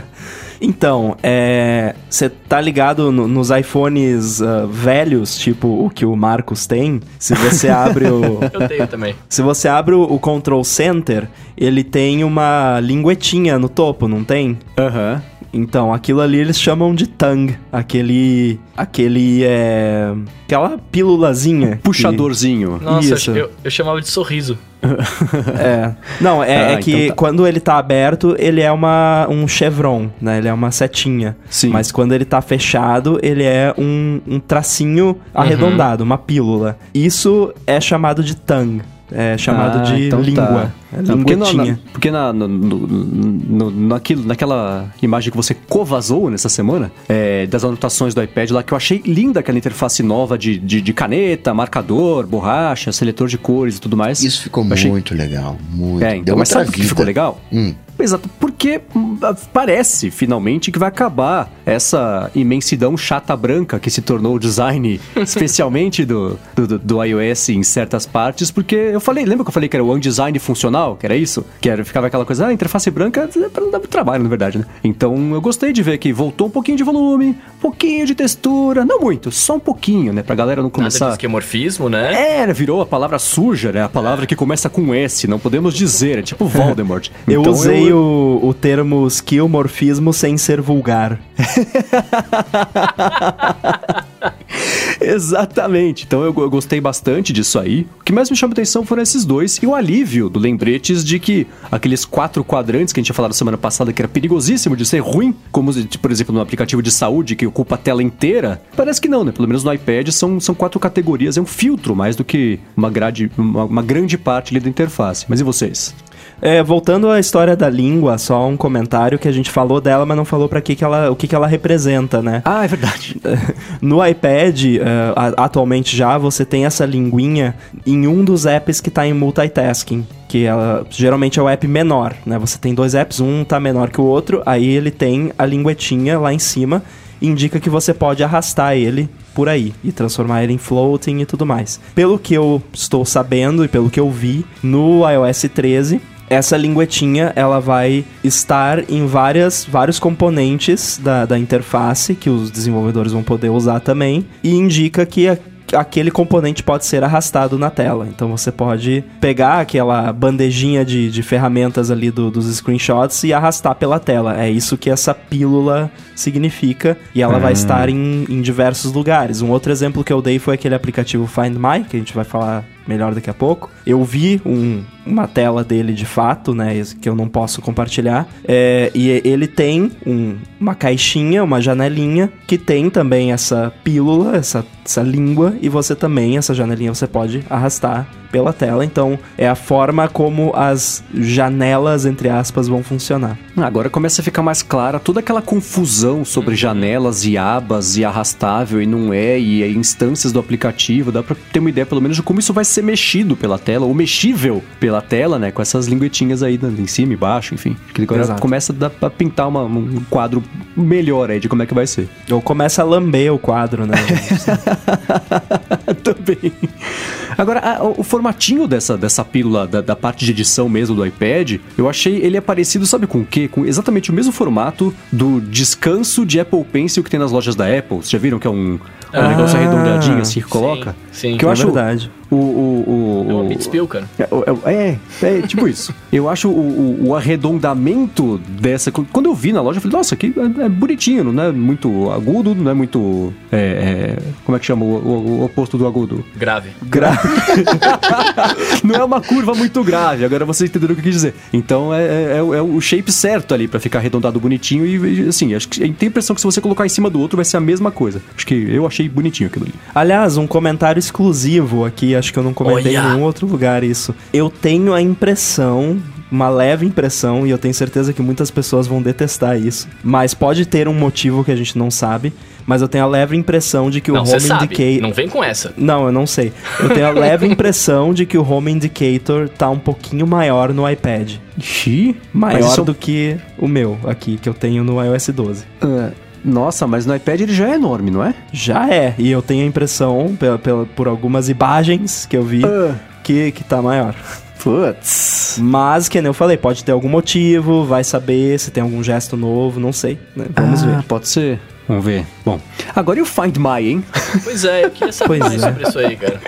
Então, é. Você tá ligado no, nos iPhones uh, velhos, tipo o que o Marcos tem? Se você abre o. Eu tenho também. Se você abre o, o Control Center, ele tem uma linguetinha no topo, não tem? Aham. Uhum. Então, aquilo ali eles chamam de tongue. Aquele. Aquele. É. Aquela pílulazinha. Puxadorzinho. Que... Nossa, Isso. Eu, eu chamava de sorriso. É. Não, é, ah, é que então tá. quando ele tá aberto, ele é uma, um chevron, né? Ele é uma setinha. Sim. Mas quando ele tá fechado, ele é um, um tracinho uhum. arredondado, uma pílula. Isso é chamado de tongue. É chamado ah, de então tá. língua. Tá. É Não, porque na, linguetinha. na- porque na, no, no- no- naquilo, naquela imagem que você covazou nessa semana, é, das anotações do iPad lá, que eu achei linda aquela interface nova de, de, de caneta, marcador, borracha, seletor de cores e tudo mais. Isso ficou achei- muito legal. Muito. É, Deu então, mas outra sabe por que ficou legal? Hum. Exato, porque hum, parece finalmente que vai acabar essa imensidão chata branca que se tornou o design, especialmente do, do, do- iOS em certas partes, porque eu falei, lembra que eu falei que era o design funcional, que era isso? Que era, ficava aquela coisa, ah, interface branca é pra não dar muito trabalho, na verdade, né? Então eu gostei de ver que voltou um pouquinho de volume, um pouquinho de textura, não muito, só um pouquinho, né? Pra galera não Nada de começar. esquemorfismo, né? É, virou a palavra suja, né? A palavra que começa com S, não podemos dizer, é tipo Voldemort. Eu Então usei O, o termo skillmorfismo sem ser vulgar. Exatamente. Então eu, eu gostei bastante disso aí. O que mais me chama atenção foram esses dois e o alívio do lembretes de que aqueles quatro quadrantes que a gente tinha falado semana passada que era perigosíssimo de ser ruim, como por exemplo no aplicativo de saúde que ocupa a tela inteira, parece que não, né? Pelo menos no iPad são, são quatro categorias, é um filtro mais do que uma, grade, uma, uma grande parte ali da interface. Mas e vocês? É, voltando à história da língua, só um comentário que a gente falou dela, mas não falou para que que ela, o que, que ela representa, né? Ah, é verdade. No iPad, a- atualmente já, você tem essa linguinha em um dos apps que tá em multitasking. Que ela, geralmente é o app menor, né? Você tem dois apps, um tá menor que o outro, aí ele tem a linguetinha lá em cima, indica que você pode arrastar ele por aí e transformar ele em floating e tudo mais. Pelo que eu estou sabendo e pelo que eu vi no iOS 13, essa linguetinha ela vai estar em várias, vários componentes da, da interface que os desenvolvedores vão poder usar também e indica que a- aquele componente pode ser arrastado na tela. Então você pode pegar aquela bandejinha de, de ferramentas ali do- dos screenshots e arrastar pela tela. É isso que essa pílula significa e ela vai estar em, em diversos lugares. Um outro exemplo que eu dei foi aquele aplicativo Find My, que a gente vai falar melhor daqui a pouco. Eu vi um- uma tela dele de fato, né, que eu não posso compartilhar. É, e ele tem um- uma caixinha, uma janelinha que tem também essa pílula, essa, essa língua e você também essa janelinha você pode arrastar pela tela. Então é a forma como as janelas entre aspas vão funcionar. Agora começa a ficar mais clara toda aquela confusão sobre janelas e abas e arrastável e não é, e é instâncias do aplicativo. Dá pra ter uma ideia pelo menos de como isso vai ser mexido pela tela, ou mexível pela tela, né? Com essas linguetinhas aí em cima e embaixo, enfim. Que agora Exato. começa a dar pra pintar uma- um quadro melhor aí de como é que vai ser. Ou começa a lamber o quadro, né? Também. Agora, a- o formatinho dessa, dessa pílula, da, da parte de edição mesmo do iPad, eu achei ele é parecido, sabe com o quê? Com exatamente o mesmo formato do descanso de Apple Pencil que tem nas lojas da Apple. Vocês já viram que é um, é um Ah, negócio arredondadinho assim que coloca? sim. Que eu é acho verdade. o... o, o, É o- um Beatspill, cara. é, é, é, é tipo isso. Eu acho o, o- arredondamento dessa. Quando eu vi na loja, eu falei, nossa, aqui é, é bonitinho, não é muito agudo, não é muito. é, como é que chama o, oposto do agudo? Grave. Gra- Não é uma curva muito grave, agora vocês entenderam o que eu quis dizer. Então é, o- shape certo ali pra ficar arredondado bonitinho e, e, assim, acho que tem a impressão que se você colocar em cima do outro vai ser a mesma coisa. Acho que eu achei bonitinho aquilo ali. Aliás, um comentário exclusivo aqui, acho que eu não comentei Olha! em nenhum outro lugar isso. Eu tenho a impressão, uma leve impressão, e eu tenho certeza que muitas pessoas vão detestar isso, mas pode ter um motivo que a gente não sabe, mas eu tenho a leve impressão de que não, o Home sabe. Indicator... Não vem com essa. Não, eu não sei. Eu tenho a leve impressão de que o Home Indicator tá um pouquinho maior no iPad. Ixi, Maior isso- do que o meu aqui, que eu tenho no iOS 12. Ah, nossa, mas no iPad ele já é enorme, não é? Já é, e eu tenho a impressão, pela, pela- por algumas imagens que eu vi, que, que tá maior. Putz. Mas, que nem eu falei, pode ter algum motivo, vai saber se tem algum gesto novo, não sei. né? Vamos Ah, ver. Pode ser. Vamos ver. Bom, agora e o Find My, hein? Pois é, eu queria saber Pois mais é. sobre isso aí, cara.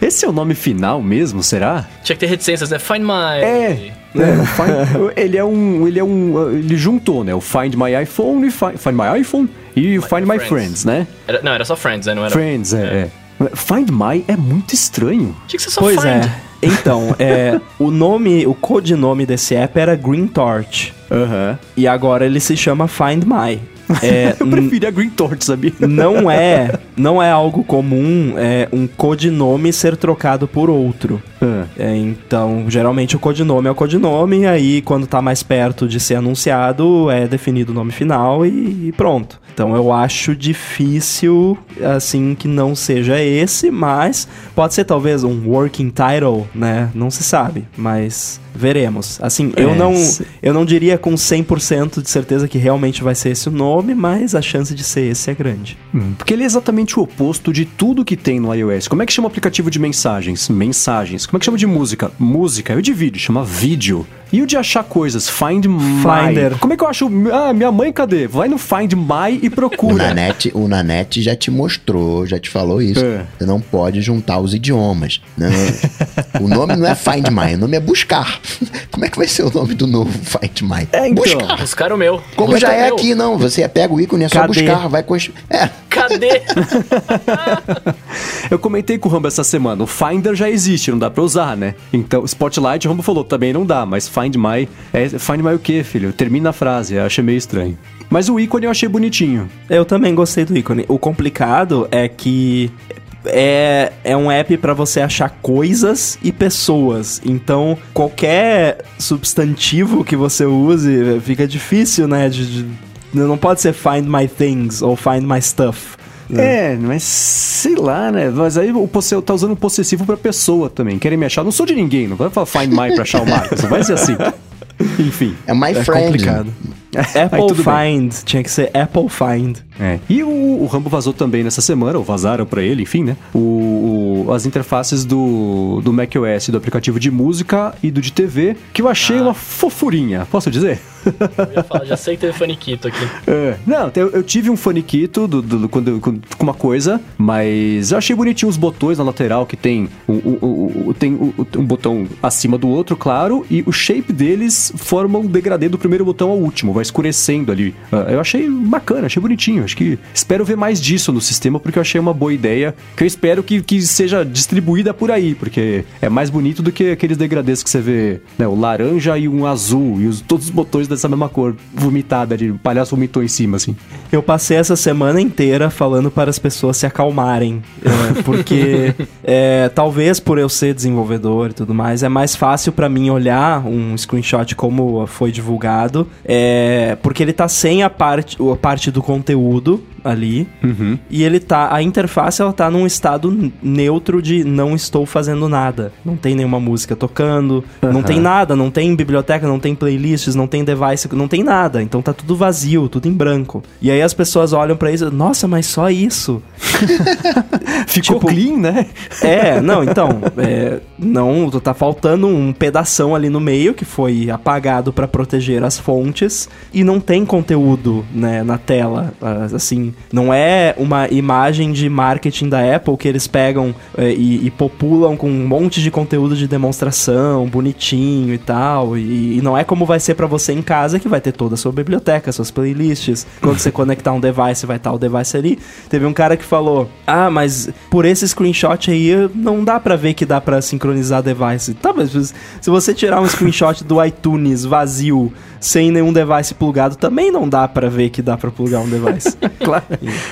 Esse é o nome final mesmo, será? Tinha que ter reticências, né? Find my. É. É, o Find- ele é um. Ele é um. Ele juntou, né? O Find My iPhone e Find, Find My iPhone e o Find My Friends. Friends, né? Era- não, era só Friends, né? Não era. Friends, é, é. Find My é muito estranho. Tinha que ser só Pois Find. é. Então, é, o nome, o codinome desse app era Green Torch. Aham. E agora ele se chama Find My. É, Eu preferi a Green Torch, sabia? não é não é algo comum é, um codinome ser trocado por outro. Ah. É, então, geralmente o codinome é o codinome, e aí quando tá mais perto de ser anunciado, é definido o nome final e, e pronto. Então eu acho difícil, assim, que não seja esse, mas pode ser talvez um working title, né? Não se sabe, mas veremos. Assim, eu É, não se- eu não diria com 100% de certeza que realmente vai ser esse o nome, mas a chance de ser esse é grande. Hum, Porque ele é exatamente o oposto de tudo que tem no iOS. Como é que chama o aplicativo de mensagens? Mensagens. Como é que chama de música? Música. E o de vídeo? Chama vídeo. E o de achar coisas? Find My. Finder. Como é que eu acho? Ah, minha mãe cadê? Vai no Find My e O procura. Nanete, o Nanete já te mostrou, já te falou isso. É. Você não pode juntar os idiomas. Não, o nome não é Find My, o nome é Buscar. Como é que vai ser o nome do novo Find My? É, então. Buscar. Buscaram o meu. Como Busca já é meu. aqui, não. Você pega o ícone, é só Cadê? buscar, vai com... É, Cadê? Eu comentei com o Rambo essa semana. O Finder já existe, não dá pra usar, né? Então, Spotlight, o Rambo falou, também não dá. Mas Find My... É, find My o quê, filho? Termina a frase. Eu achei meio estranho. Mas o ícone eu achei bonitinho. Eu também gostei do ícone. O complicado é que é, é um app pra você achar coisas e pessoas. Então, qualquer substantivo que você use fica difícil, né? De, de- não pode ser find my things ou find my stuff. É, mas sei lá, né? Mas aí o posse- tá usando um possessivo pra pessoa também. Querem me achar? Não sou de ninguém, não vai falar find my pra achar o Marcos. Não vai ser assim. Enfim. é My É Friend. complicado. Apple tudo bem. Find, tinha que ser Apple Find. É. E o, o Rambo vazou também nessa semana, ou vazaram pra ele, enfim, né? O, o- as interfaces do, do macOS, do aplicativo de música e do de TV, que eu achei uma fofurinha, posso dizer? Eu ia falar, já sei que teve faniquito aqui. É. Não, eu, eu tive um faniquito do, do- quando, eu- com com uma coisa, mas eu achei bonitinho os botões na lateral que tem, o, o- o- o- tem o- o- um botão acima do outro, claro, e o shape deles forma um degradê do primeiro botão ao último, vai escurecendo ali. Ah, Eu achei bacana, achei bonitinho. Acho que espero ver mais disso no sistema, porque eu achei uma boa ideia, que eu espero que, que seja distribuída por aí, porque é mais bonito do que aqueles degradês que você vê, né, o laranja e um azul, e os, todos os botões dessa mesma cor, vomitada, de o palhaço vomitou em cima, assim. Eu passei essa semana inteira falando para as pessoas se acalmarem. é, porque é, talvez por eu ser desenvolvedor e tudo mais, é mais fácil para mim olhar um screenshot como foi divulgado. é, porque ele tá sem a parte, a parte do conteúdo ali. Uhum. E ele tá. A interface ela tá num estado neutro de não estou fazendo nada. Não tem nenhuma música tocando, não tem nada, não tem biblioteca, não tem playlists, não tem device, não tem nada. Então tá tudo vazio, tudo em branco. E aí as pessoas olham pra isso, nossa, mas só isso. Ficou Tipo, clean, né? É, não, então, é, não, tá faltando um pedação ali no meio que foi apagado pra proteger as fontes e não tem conteúdo, né, na tela, ah, não é uma imagem de marketing da Apple que eles pegam é, e, e populam com um monte de conteúdo de demonstração, bonitinho e tal, e, e não é como vai ser pra você em casa que vai ter toda a sua biblioteca, suas playlists, quando você conectar um device vai estar o device ali. Teve um cara que falou: "Ah, mas por esse screenshot aí não dá pra ver que dá pra sincronizar device". Tá, mas se você tirar um screenshot do iTunes vazio, sem nenhum device plugado, também não dá pra ver que dá pra plugar um device. Claro.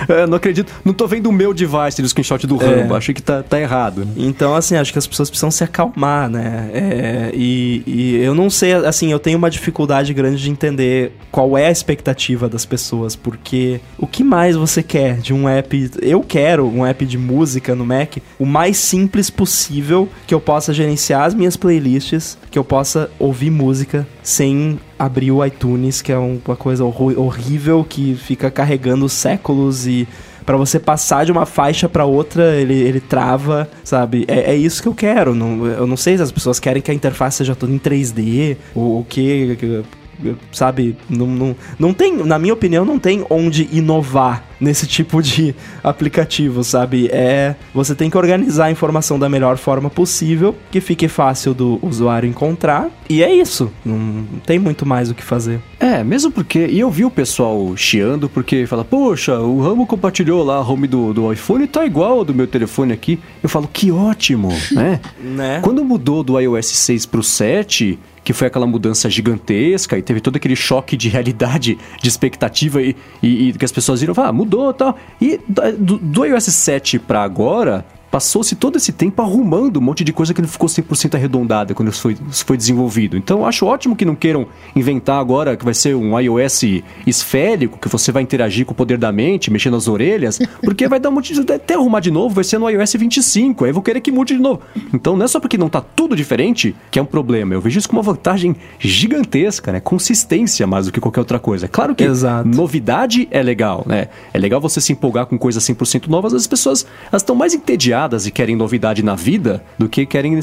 É, não acredito. Não tô vendo o meu device do screenshot do É. Rambo. Achei que tá, tá errado. né? Então, assim, acho que as pessoas precisam se acalmar, né? É, e, e eu não sei, assim, eu tenho uma dificuldade grande de entender qual é a expectativa das pessoas, porque o que mais você quer de um app? Eu quero um app de música no Mac o mais simples possível, que eu possa gerenciar as minhas playlists, que eu possa ouvir música sem abrir o iTunes, que é um- uma coisa horrível que fica carregando séculos e Pra você passar de uma faixa pra outra, ele, ele trava, sabe? É, é isso que eu quero. Não, eu não sei se as pessoas querem que a interface seja toda em 3D, ou o que- sabe? Não, não, não tem, na minha opinião, não tem onde inovar nesse tipo de aplicativo, sabe? É, você tem que organizar a informação da melhor forma possível, que fique fácil do usuário encontrar, e é isso. Não, tem muito mais o que fazer. É, mesmo porque. E eu vi o pessoal chiando porque fala, poxa, o Ramo compartilhou lá a home do, do iPhone tá igual ao do meu telefone aqui. Eu falo, que ótimo, né? Né? Quando mudou do iOS 6 pro 7, que foi aquela mudança gigantesca e teve todo aquele choque de realidade, de expectativa e, e, e que as pessoas viram, ah, mudou mudou e tal. E do, do iOS 7 pra agora, passou-se todo esse tempo arrumando um monte de coisa que não ficou 100% arredondada quando isso foi, isso foi desenvolvido. Então acho ótimo que não queiram inventar agora que vai ser um iOS esférico, que você vai interagir com o poder da mente, mexendo as orelhas, porque vai dar um monte de... Até arrumar de novo vai ser no iOS 25, aí eu vou querer que mude de novo. Então não é só porque não tá tudo diferente que é um problema. Eu vejo isso como uma vantagem gigantesca, né? Consistência mais do que qualquer outra coisa. Claro que Exato. novidade é legal, né? É legal você se empolgar com coisas 100% novas, as pessoas estão mais entediadas e querem novidade na vida do que querem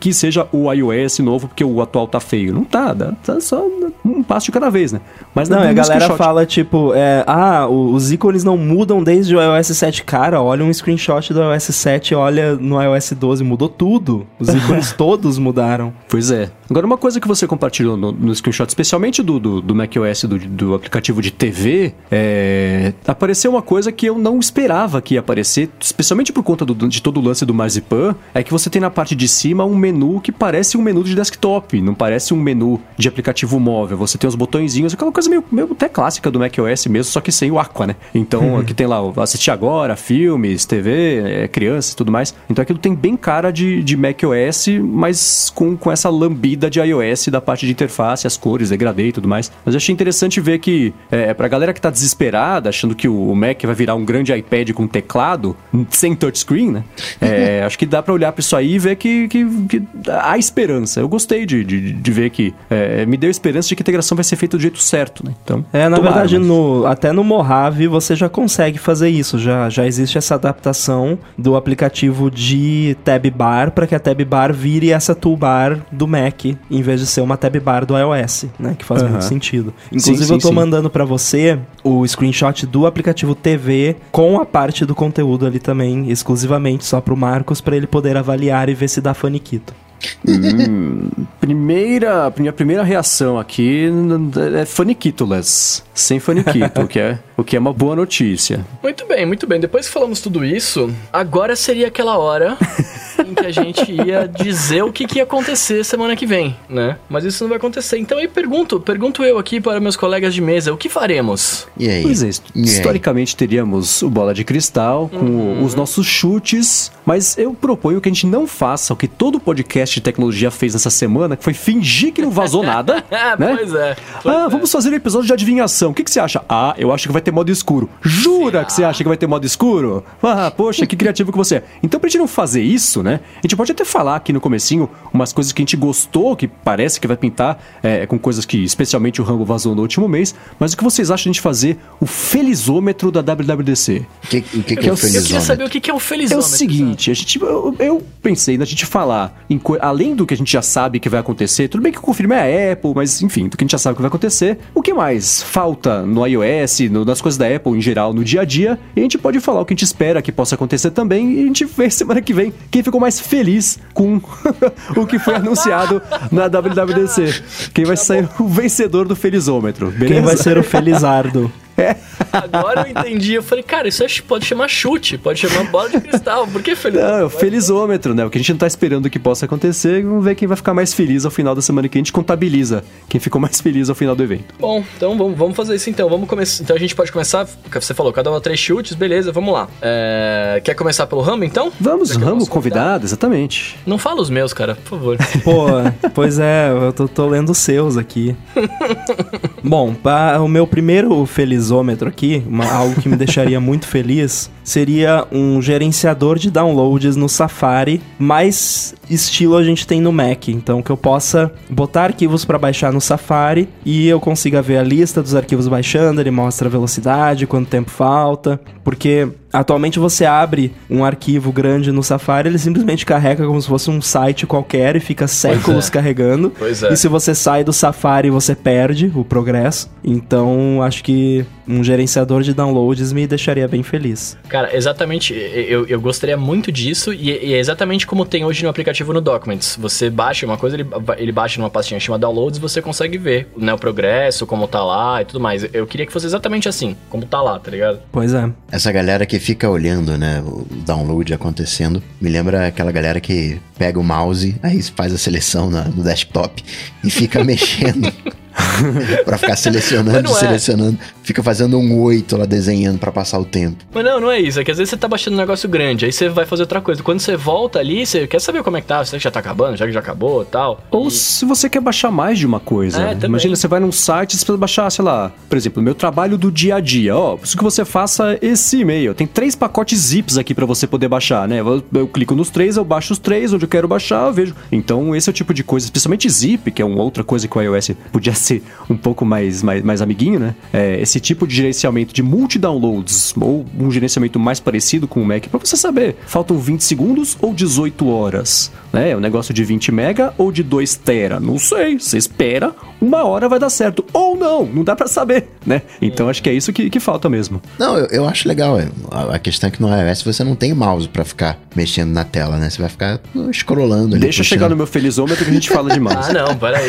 que seja o iOS novo porque o atual tá feio. Não tá, tá só um passo de cada vez, né? Mas Não, e a galera screenshot- fala, tipo, é, ah, os ícones não mudam desde o iOS 7. Cara, olha um screenshot do iOS 7, olha no iOS 12, mudou tudo. Os ícones todos mudaram. Pois é. Agora, uma coisa que você compartilhou no, no screenshot, especialmente do, do, do macOS, do, do aplicativo de TV, é, apareceu uma coisa que eu não esperava que ia aparecer, especialmente por conta do- de todo o lance do Marzipan, é que você tem na parte de cima um menu que parece um menu de desktop, não parece um menu de aplicativo móvel. Você tem os botõezinhos, aquela coisa meio, meio até clássica do macOS mesmo, só que sem o Aqua, né? Então, aqui tem lá o assistir agora, filmes, TV, é, crianças e tudo mais. Então aquilo tem bem cara de, de macOS, mas com, com essa lambida de iOS da parte de interface, as cores, degradê e tudo mais. Mas eu achei interessante ver que, é, pra galera que tá desesperada, achando que o Mac vai virar um grande iPad com teclado, sem touchscreen, né? É, acho que dá pra olhar pra isso aí e ver que, que, que há esperança. Eu gostei de, de, de ver que é, me deu esperança de que a integração vai ser feita do jeito certo, né? Então, É, na tomara, verdade, mas- no, até no Mojave você já consegue fazer isso. Já, já existe essa adaptação do aplicativo de tab bar para que a tab bar vire essa toolbar do Mac, em vez de ser uma tab bar do iOS, né? Que faz Aham. muito sentido. Sim, Inclusive, sim, eu tô sim. mandando para você o screenshot do aplicativo TV com a parte do conteúdo ali também, exclusivamente só pro Marcos, para ele poder avaliar e ver se dá faniquito. Hum, primeira, minha primeira reação aqui é faniquitolas, sem faniquito, que é, o que é uma boa notícia. Muito bem, muito bem. Depois que falamos tudo isso, agora seria aquela hora em que a gente ia dizer o que, que ia acontecer semana que vem, né? Mas isso não vai acontecer. Então aí pergunto, pergunto eu aqui para meus colegas de mesa, o que faremos? E aí? Pois é, E aí? historicamente teríamos o Bola de Cristal com os nossos chutes, mas eu proponho que a gente não faça o que todo podcast de tecnologia fez nessa semana, que foi fingir que não vazou nada, né? pois é. Pois Ah, é. vamos fazer um episódio de adivinhação. O que, que você acha? Ah, eu acho que vai ter modo escuro. Jura que você acha que vai ter modo escuro? Ah, poxa, que criativo que você é. Então, pra gente não fazer isso, né? A gente pode até falar aqui no comecinho umas coisas que a gente gostou, que parece que vai pintar é, com coisas que especialmente o Rango vazou no último mês. Mas o que vocês acham de a gente fazer o felizômetro da WWDC? O que, o que, que é o Eu- eu Eu queria felizômetro? saber o que, é o É felizômetro. o seguinte, a gente, eu, eu pensei na gente falar, em além do que a gente já sabe que vai acontecer, tudo bem que confirma é a Apple, mas enfim, do que a gente já sabe que vai acontecer, o que mais falta no iOS, no- nas coisas da Apple em geral, no dia a dia, e a gente pode falar o que a gente espera que possa acontecer também, e a gente vê semana que vem quem ficou mais feliz com o que foi anunciado na WWDC. Quem vai sair o vencedor do felizômetro, beleza? Quem vai ser o Felizardo? Agora eu entendi. Eu falei, cara, isso é- pode chamar chute, pode chamar bola de cristal. Por que feliz? Não, é o felizômetro, né? O que a gente não tá esperando que possa acontecer, vamos ver quem vai ficar mais feliz ao final da semana que a gente contabiliza quem ficou mais feliz ao final do evento. Bom, então vamos, vamos fazer isso então. Vamos começar. Então a gente pode começar. Você falou, cada um três chutes, beleza, vamos lá. É, Quer começar pelo ramo então? Vamos, Ramo, convidado, exatamente. Não fala os meus, cara, por favor. Pô, pois é, eu tô, tô lendo os seus aqui. Bom, pa- o meu primeiro felizômetro aqui, uma- algo que me deixaria muito feliz, seria um gerenciador de downloads no Safari, mais estilo a gente tem no Mac. Então, que eu possa botar arquivos para baixar no Safari e eu consiga ver a lista dos arquivos baixando, ele mostra a velocidade, quanto tempo falta, porque atualmente você abre um arquivo grande no Safari, ele simplesmente carrega como se fosse um site qualquer e fica séculos é. carregando. Pois é. E se você sai do Safari, você perde o progresso. Então, acho que um gerenciador de downloads me deixaria bem feliz. Cara, exatamente, eu, eu gostaria muito disso e, e é exatamente como tem hoje no aplicativo no Documents. Você baixa uma coisa, ele, ele baixa numa pastinha chamada Downloads você consegue ver né, o progresso, como tá lá e tudo mais. Eu queria que fosse exatamente assim, como tá lá, tá ligado? Pois é. Essa galera que fica olhando, né, o download acontecendo, me lembra aquela galera que pega o mouse, aí faz a seleção no desktop e fica mexendo pra ficar selecionando, é. selecionando. Fica fazendo um oito lá desenhando pra passar o tempo. Mas não, não é isso. É que às vezes você tá baixando um negócio grande, aí você vai fazer outra coisa. Quando você volta ali, você quer saber como é que tá, será que já tá acabando, já que já acabou e tal. Ou E- se você quer baixar mais de uma coisa. É. Imagina, você vai num site e você precisa baixar, sei lá, por exemplo, meu trabalho do dia a dia. Ó, preciso que você faça esse e-mail. Tem três pacotes zips aqui pra você poder baixar, né? Eu, eu clico nos três, eu baixo os três, onde eu quero baixar, eu vejo. Então, esse é o tipo de coisa, especialmente zip, que é uma outra coisa que o iOS podia ser um pouco mais, mais, mais amiguinho, né? É, esse tipo de gerenciamento de multi-downloads ou um gerenciamento mais parecido com o Mac, pra você saber, faltam 20 segundos ou 18 horas, né? É um negócio de 20 mega ou de 2 tera, não sei. Você espera, uma hora vai dar certo. Ou não, não dá pra saber, né? Então acho que é isso que, que falta mesmo. Não, eu, eu acho legal. é. A, a questão é que no iOS você não tem mouse pra ficar mexendo na tela, né? Você vai ficar scrollando ali. Deixa eu puxando. chegar no meu felizômetro que a gente fala demais. Ah, não, peraí.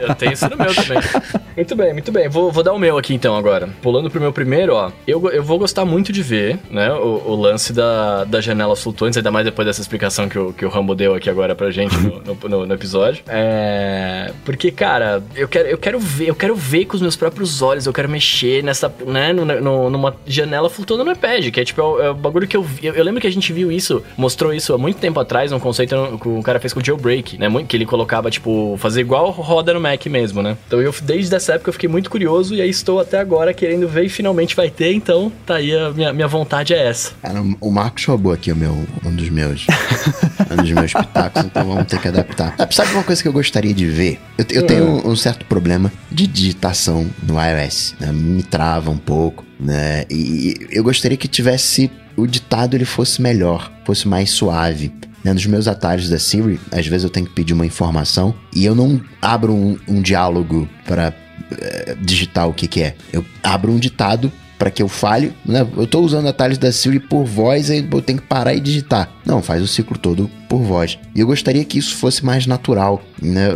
Eu, eu tenho isso no meu também. Muito bem, muito bem. Vou, vou dar o meu aqui então agora. Pulando pro meu primeiro, ó. Eu, eu vou gostar muito de ver, né, o, o lance da, das janelas flutuantes, ainda mais depois dessa explicação que o, que o Rambo deu aqui agora pra gente no, no, no- no episódio. É. Porque, cara, eu quero, eu quero ver, eu quero ver com os meus próprios olhos, eu quero mexer nessa, né, numa janela flutuando no iPad, que é tipo, é o, é o bagulho que eu vi. Eu, eu lembro que a gente viu isso, mostrou isso há muito tempo atrás, um conceito que o cara fez com o jailbreak, né? Que ele colocava, tipo, fazer igual roda no Mac mesmo, né? Então eu, desde essa época, eu fiquei muito curioso e aí estou até agora querendo ver e finalmente vai ter, então tá aí a minha, minha vontade é essa. Cara, o Marcos roubou aqui o meu, um dos meus. um dos meus pitacos, então vamos ter que adaptar. Ah, Sabe uma coisa que eu gostaria de ver? Eu, eu tenho um, um certo problema de digitação no iOS. né? Me trava um pouco, né? E eu gostaria que tivesse. O ditado ele fosse melhor, fosse mais suave. Né, nos meus atalhos da Siri, às vezes eu tenho que pedir uma informação e eu não abro um, um diálogo para eh, digitar o que, que é. Eu abro um ditado para que eu fale, né? Eu tô usando atalhos da Siri por voz, aí eu tenho que parar e digitar. Não, faz o ciclo todo por voz. E eu gostaria que isso fosse mais natural, né?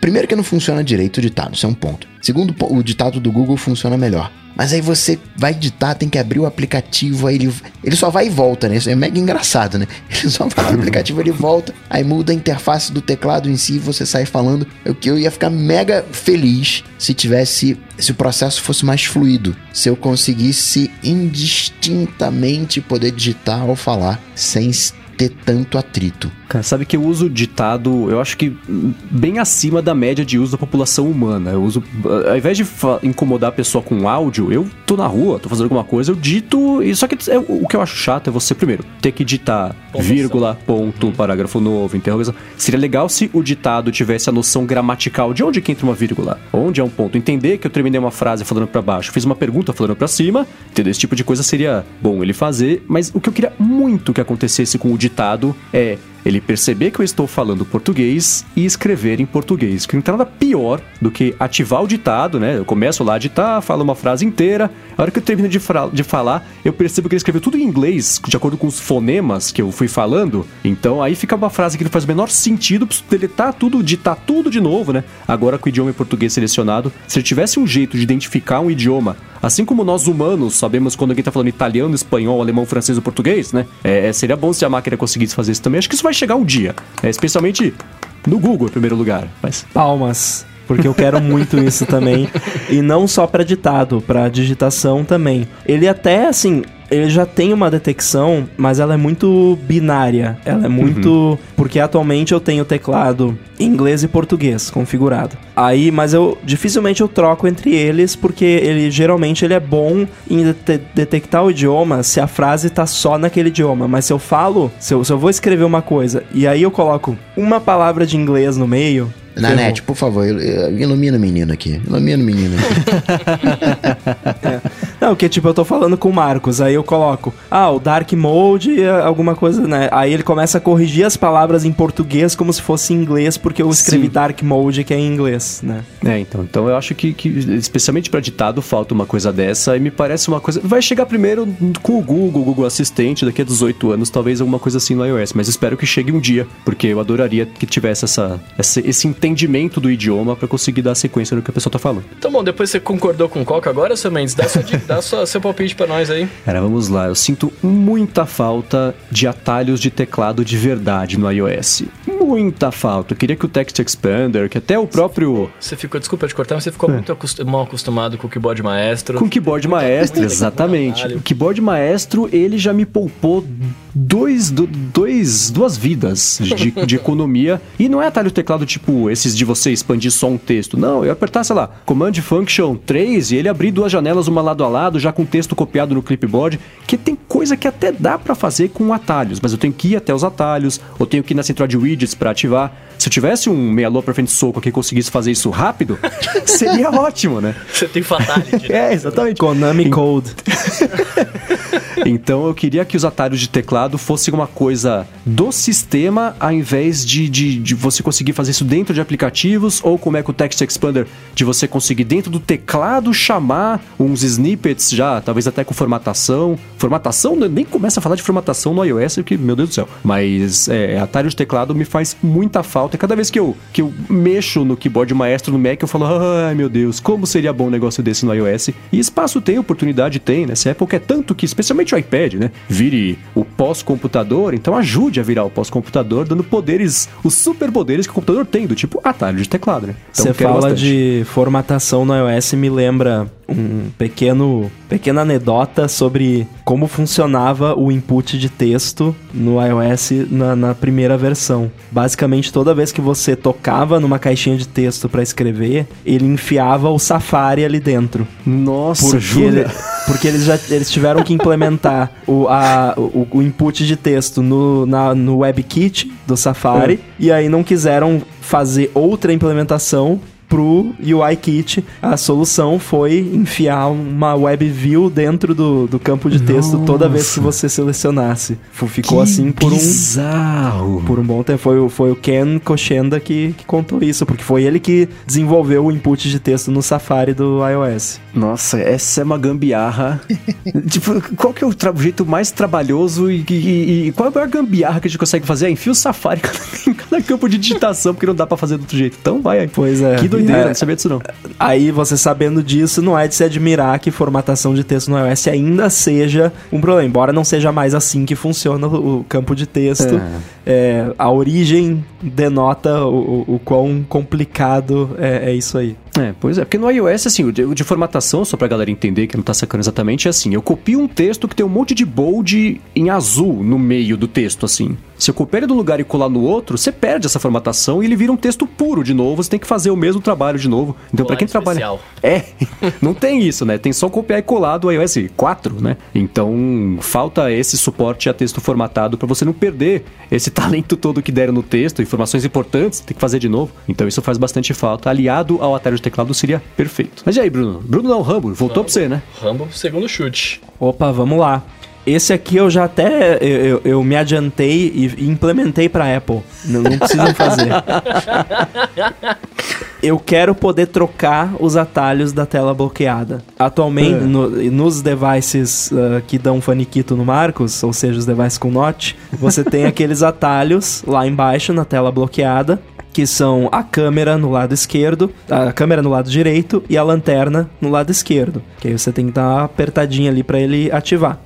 Primeiro que não funciona direito o ditado, isso é um ponto. Segundo, o ditado do Google funciona melhor. Mas aí você vai digitar, tem que abrir o aplicativo, aí ele, ele só vai e volta, né? Isso é mega engraçado, né? Ele só vai no aplicativo, ele volta, aí muda a interface do teclado em si, você sai falando. Eu, eu ia ficar mega feliz se tivesse, se o processo fosse mais fluido, se eu conseguisse indistintamente poder digitar ou falar sem ter tanto atrito. Cara, sabe que eu uso ditado, eu acho que bem acima da média de uso da população humana. Eu uso, ah, ao invés de incomodar a pessoa com áudio, eu tô na rua, tô fazendo alguma coisa, eu dito. E só que é, o que eu acho chato é você, primeiro, ter que ditar vírgula, ponto, parágrafo novo, interrogação. Seria legal se o ditado tivesse a noção gramatical de onde que entra uma vírgula, onde é um ponto. Entender que eu terminei uma frase falando pra baixo, fiz uma pergunta falando pra cima, entendeu? Esse tipo de coisa seria bom ele fazer, mas o que eu queria muito que acontecesse com o ditado é ele perceber que eu estou falando português e escrever em português. Que não tem nada pior do que ativar o ditado, né? Eu começo lá a ditar, falo uma frase inteira. A hora que eu termino de, de falar, eu percebo que ele escreveu tudo em inglês, de acordo com os fonemas que eu fui falando. Então aí fica uma frase que não faz o menor sentido, preciso deletar tudo, ditar tudo de novo, né? Agora com o idioma em português selecionado, se ele tivesse um jeito de identificar um idioma, assim como nós humanos sabemos quando alguém tá falando italiano, espanhol, alemão, francês ou português, né? É, seria bom se a máquina conseguisse fazer isso também. Acho que isso vai chegar um dia, né? especialmente no Google, em primeiro lugar. Mas Palmas. Porque eu quero muito isso também. E não só pra ditado, pra digitação também. Ele até, assim, ele já tem uma detecção, mas ela é muito binária. Ela é muito. Porque atualmente eu tenho teclado em inglês e português configurado. Aí, mas eu dificilmente eu troco entre eles, porque ele geralmente ele é bom em dete- detectar o idioma se a frase tá só naquele idioma. Mas se eu falo, se eu, se eu vou escrever uma coisa e aí eu coloco uma palavra de inglês no meio. Nanete, por favor, il- ilumina o menino aqui. Ilumina o menino aqui. Não, que tipo, eu tô falando com o Marcos, aí eu coloco, ah, o Dark Mode, eh, alguma coisa, né? Aí ele começa a corrigir as palavras em português como se fosse em inglês, porque eu escrevi Sim. Dark Mode, que é em inglês, né? É, então, então eu acho que, que, especialmente para ditado, falta uma coisa dessa e me parece uma coisa. Vai chegar primeiro com o Google, o Google Assistente, daqui a 18 anos, talvez alguma coisa assim no iOS, mas espero que chegue um dia, porque eu adoraria que tivesse essa, essa- esse entendimento do idioma para conseguir dar sequência no que a pessoa tá falando. Então, bom, depois você concordou com o Coca agora, seu Mendes? Dá, sua, dá sua, seu palpite pra nós aí. Cara, vamos lá. Eu sinto muita falta de atalhos de teclado de verdade no iOS. muita falta. Eu queria que o Text Expander, que até o próprio. Você ficou, desculpa te cortar, mas você ficou muito acost- mal acostumado com o keyboard maestro. Com o keyboard maestro, exatamente. Caralho. O keyboard maestro, ele já me poupou dois, do- dois, duas vidas de, de economia. E não é atalho teclado tipo esses de você expandir só um texto. Não, eu apertar, sei lá, Command Function 3 e ele abrir duas janelas uma lado a lado, já com texto copiado no clipboard. Que tem coisa que até dá pra fazer com atalhos, mas eu tenho que ir até os atalhos, ou tenho que ir na central de widgets pra ativar. Se eu tivesse um meia lua pra frente soco que conseguisse fazer isso rápido, seria ótimo, né? Você tem fatality. né? É, exatamente. Konami Code. Então eu queria que os atalhos de teclado fossem uma coisa do sistema, ao invés de, de, de você conseguir fazer isso dentro de aplicativos, ou como é que o Text Expander, de você conseguir dentro do teclado chamar uns snippets já, talvez até com formatação. Formatação, né, nem começa a falar de formatação no iOS, porque, meu Deus do céu. Mas é, atalho de teclado me faz muita falta. E cada vez que eu, que eu mexo no keyboard maestro no Mac, eu falo, ai meu Deus, como seria bom um negócio desse no iOS. E espaço tem, oportunidade tem, né? Se quer tanto que, especialmente o iPad, né? Vire o pós-computador, então ajude a virar o pós-computador, dando poderes, os superpoderes que o computador tem, do tipo atalho de teclado, né? Então, Você fala bastante. de formatação no iOS me lembra um pequeno pequena anedota sobre como funcionava o input de texto no iOS na, na primeira versão. Basicamente, toda vez que você tocava numa caixinha de texto para escrever, ele enfiava o Safari ali dentro. Nossa, Porque, jura? ele- porque eles já eles tiveram que implementar o, a, o, o input de texto no, na, no WebKit do Safari e aí não quiseram fazer outra implementação pro UIKit. A solução foi enfiar uma web view dentro do, do campo de texto toda vez que você selecionasse. Ficou assim por um bizarro. por um bom tempo. Foi, o- foi o Ken Koshenda que, que contou isso, porque foi ele que desenvolveu o input de texto no Safari do iOS. Nossa, essa é uma gambiarra. tipo, qual que é o, jeito mais trabalhoso e, e- e qual é a gambiarra que a gente consegue fazer? É enfia o Safari em cada campo de digitação, porque não dá pra fazer do outro jeito. Então vai aí. Pois é. Que doideira, É. não sabia disso não. Aí, você sabendo disso, não é de se admirar que formatação de texto no iOS ainda seja um problema. Embora não seja mais assim que funciona o campo de texto. É, a origem denota o, o- o quão complicado é, é isso aí. É, pois é, porque no iOS, assim, o de, o de formatação, só pra galera entender que não tá sacando exatamente, é assim, eu copio um texto que tem um monte de bold em azul no meio do texto, assim. Se eu copiar ele de um lugar e colar no outro, você perde essa formatação e ele vira um texto puro de novo, você tem que fazer o mesmo trabalho de novo. Então, pra Colar quem trabalha... especial. É, não tem isso, né? Tem só copiar e colar do iOS 4, né? Então, falta esse suporte a texto formatado pra você não perder esse talento todo que deram no texto, informações importantes, tem que fazer de novo. Então, isso faz bastante falta. Aliado ao atalho de teclado seria perfeito. Mas e aí, Bruno? Bruno não, Rambo, voltou pra você, né? Rambo, segundo chute. Opa, vamos lá. Esse aqui eu já até eu, eu- eu me adiantei e implementei para Apple. Não, não precisam fazer. Eu quero poder trocar os atalhos da tela bloqueada. Atualmente, É. no- nos devices ah, que dão faniquito no Marcos, ou seja, os devices com Note, você tem aqueles atalhos lá embaixo na tela bloqueada, que são a câmera no lado esquerdo, a câmera no lado direito e a lanterna no lado esquerdo. Que aí você tem que dar uma apertadinha ali para ele ativar.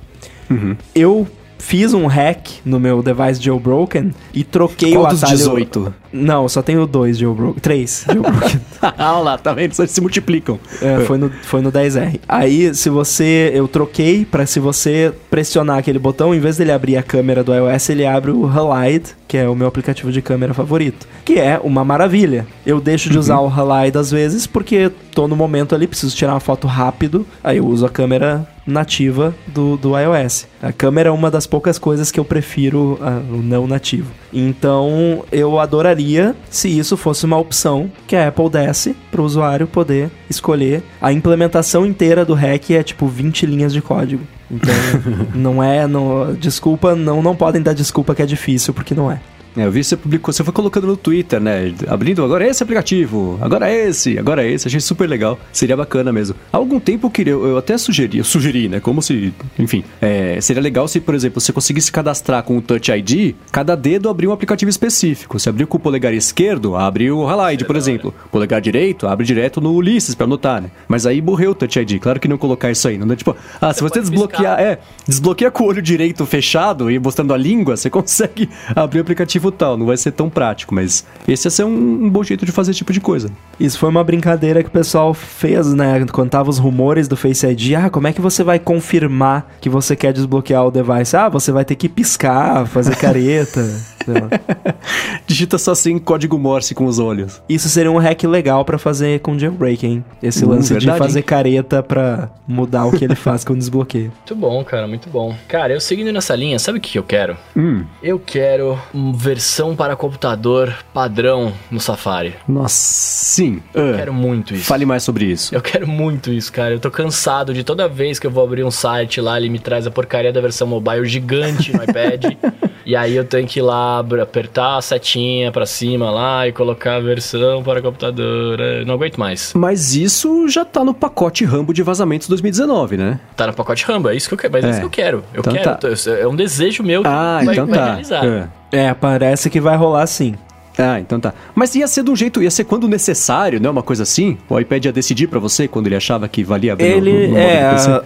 Eu fiz um hack no meu device jailbroken e troquei Qual o atalho... 18? Não, só tenho dois jailbroken. Três jailbroken. Olha lá, tá vendo? Só se multiplicam. É, foi no, foi no 10R. Aí, se você. Eu troquei pra se você pressionar aquele botão, em vez dele abrir a câmera do iOS, ele abre o Halide, que é o meu aplicativo de câmera favorito. Que é uma maravilha. Eu deixo de usar o Halide às vezes porque tô no momento ali, preciso tirar uma foto rápido. Aí eu uso a câmera nativa do, do iOS. A câmera é uma das poucas coisas que eu prefiro ah, o não nativo. Então eu adoraria se isso fosse uma opção que a Apple desse para o usuário poder escolher. A implementação inteira do hack é tipo 20 linhas de código. Então não é. Não, desculpa, não, não podem dar desculpa que é difícil, porque não é. É, eu vi que você publicou, você foi colocando no Twitter, né? Abrindo agora esse aplicativo, agora esse, agora esse. Achei super legal. Seria bacana mesmo. Há algum tempo eu queria, eu até sugeri, eu sugeri, né? Como se, enfim, é, seria legal se, por exemplo, você conseguisse cadastrar com o Touch ID, cada dedo abrir um aplicativo específico. Se abrir com o polegar esquerdo, abre o Halide, por exemplo. Polegar direito, abre direto no Ulisses pra anotar, né? Mas aí morreu o Touch ID. Claro que não colocar isso aí, não é tipo, ah, se você desbloquear, piscar. é, desbloqueia com o olho direito fechado e mostrando a língua, você consegue abrir o aplicativo aplicativo tal, não vai ser tão prático, mas esse ia ser um, um bom jeito de fazer esse tipo de coisa. Isso foi uma brincadeira que o pessoal fez, né? Quando tava os rumores do Face ID. Ah, como é que você vai confirmar que você quer desbloquear o device? Ah, você vai ter que piscar, fazer careta. Digita só assim código Morse com os olhos. Isso seria um hack legal pra fazer com jailbreak, hein? Esse Hum, lance de verdade, fazer hein? careta pra mudar o que ele faz com o desbloqueio. Muito bom, cara, muito bom. Cara, eu seguindo nessa linha, sabe o que eu quero? Hum, Eu quero uma versão para computador padrão no Safari. nossa, sim. Eu Ah, quero muito isso. fale mais sobre isso. Eu quero muito isso, cara. Eu tô cansado de toda vez que eu vou abrir um site lá, ele me traz a porcaria da versão mobile gigante no iPad. e aí eu tenho que ir lá apertar a setinha pra cima lá e colocar a versão para computador. É, não aguento mais. Mas isso já tá no pacote Rambo de vazamentos 2019, né? Tá no pacote Rambo, é isso que eu quero. Mas é, É. isso que eu quero. Eu Então quero. tá. É um desejo meu que Ah, vai, então vai tá. realizar. Ah. É, parece que vai rolar sim. Ah, então tá. Mas ia ser de um jeito, ia ser quando necessário, né? Uma coisa assim? O iPad ia decidir pra você quando ele achava que valia no- no- Ele no modo é. a-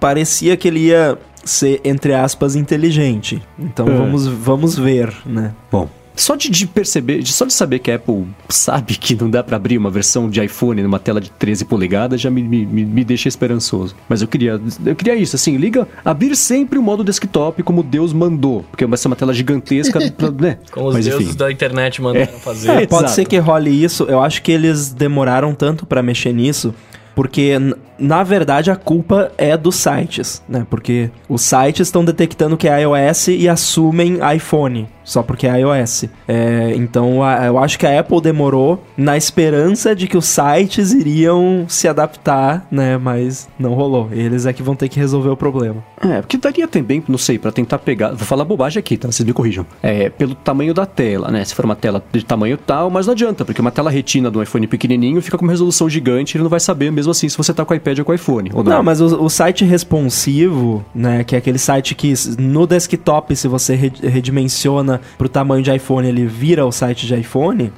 parecia que ele ia ser, entre aspas, inteligente. Então É. vamos, vamos ver, né? Bom, só de, de perceber, de- só de saber que a Apple sabe que não dá pra abrir uma versão de iPhone numa tela de 13 polegadas já me, me, me- deixa esperançoso. Mas eu queria, eu queria isso, assim, liga, abrir sempre o modo desktop como Deus mandou, porque vai ser uma tela gigantesca, pra- né? Como os Mas deuses enfim. da internet mandaram fazer. É. Pode Exato. ser que role isso. Eu acho que eles demoraram tanto pra mexer nisso. Porque, na verdade, a culpa é dos sites, né? Porque os sites estão detectando que é iOS e assumem iPhone, só porque é iOS. É, então, a- eu acho que a Apple demorou na esperança de que os sites iriam se adaptar, né? Mas não rolou. Eles é que vão ter que resolver o problema. É, porque daria também, não sei, pra tentar pegar. Vou falar bobagem aqui, tá? Vocês me corrijam. É, pelo tamanho da tela, né? Se for uma tela de tamanho tal, mas não adianta, porque uma tela retina do iPhone pequenininho fica com uma resolução gigante, ele não vai saber mesmo assim se você tá com o iPad ou com o iPhone. Ou não, Não, mas o, o site responsivo, né, que é aquele site que no desktop, se você re- redimensiona pro tamanho de iPhone, ele vira o site de iPhone,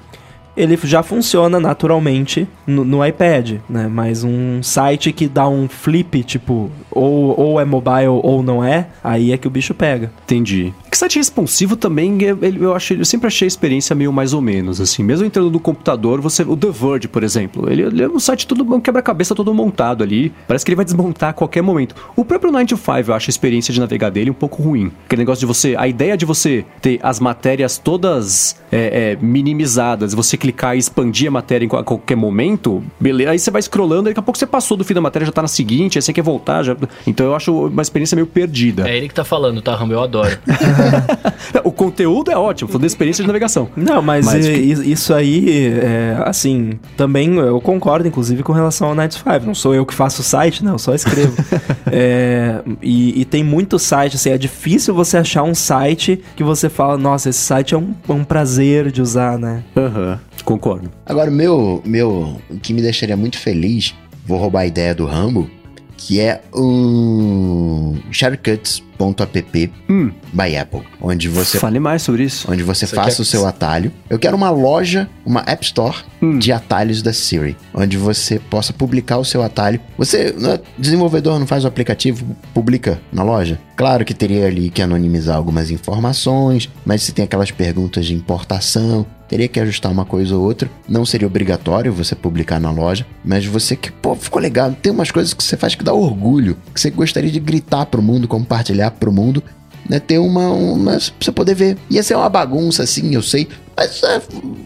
ele já funciona naturalmente no, no iPad, né? Mas um site que dá um flip, tipo, ou, ou é mobile ou não é, aí é que o bicho pega. Entendi. Que site responsivo também, é- eu, achei, eu sempre achei a experiência meio mais ou menos, assim. Mesmo entrando no computador, você. O The Verge, por exemplo, ele, ele é um site todo um quebra-cabeça todo montado ali. Parece que ele vai desmontar a qualquer momento. O próprio 9 to 5, eu acho a experiência de navegar dele um pouco ruim. Aquele negócio de você. A ideia de você ter as matérias todas é, é, minimizadas, você clicar e expandir a matéria em qual- qualquer momento, beleza. Aí você vai scrollando, daqui a pouco você passou do fim da matéria, já tá na seguinte, aí você quer voltar. Já... Então eu acho uma experiência meio perdida. É ele que tá falando, tá, Rambo? Eu adoro. O conteúdo é ótimo, falando da experiência de navegação. Não, mas, Mas que- i- isso aí, é, assim, também eu concordo, inclusive, com relação ao Night 5. Não sou eu que faço o site, não, eu só escrevo. É, e, e tem muito site, assim, é difícil você achar um site que você fala, nossa, esse site é um, é um prazer de usar, né? Aham, concordo. Agora, o meu, meu, o que me deixaria muito feliz, vou roubar a ideia do Rambo, que é um shortcuts.app Hum, by Apple, onde você fale mais sobre isso. onde você Você faça quer- o seu atalho. Eu quero uma loja, uma App Store Hum. de atalhos da Siri, onde você possa publicar o seu atalho. Você, não é desenvolvedor, não faz o aplicativo, publica na loja. Claro que teria ali que anonimizar algumas informações, mas se tem aquelas perguntas de importação, teria que ajustar uma coisa ou outra. Não seria obrigatório você publicar na loja, mas você que, pô, ficou legal. Tem umas coisas que você faz que dá orgulho, que você gostaria de gritar pro mundo, compartilhar pro mundo né, ter uma, uma. você poder ver. Ia ser uma bagunça, assim, eu sei. Mas é,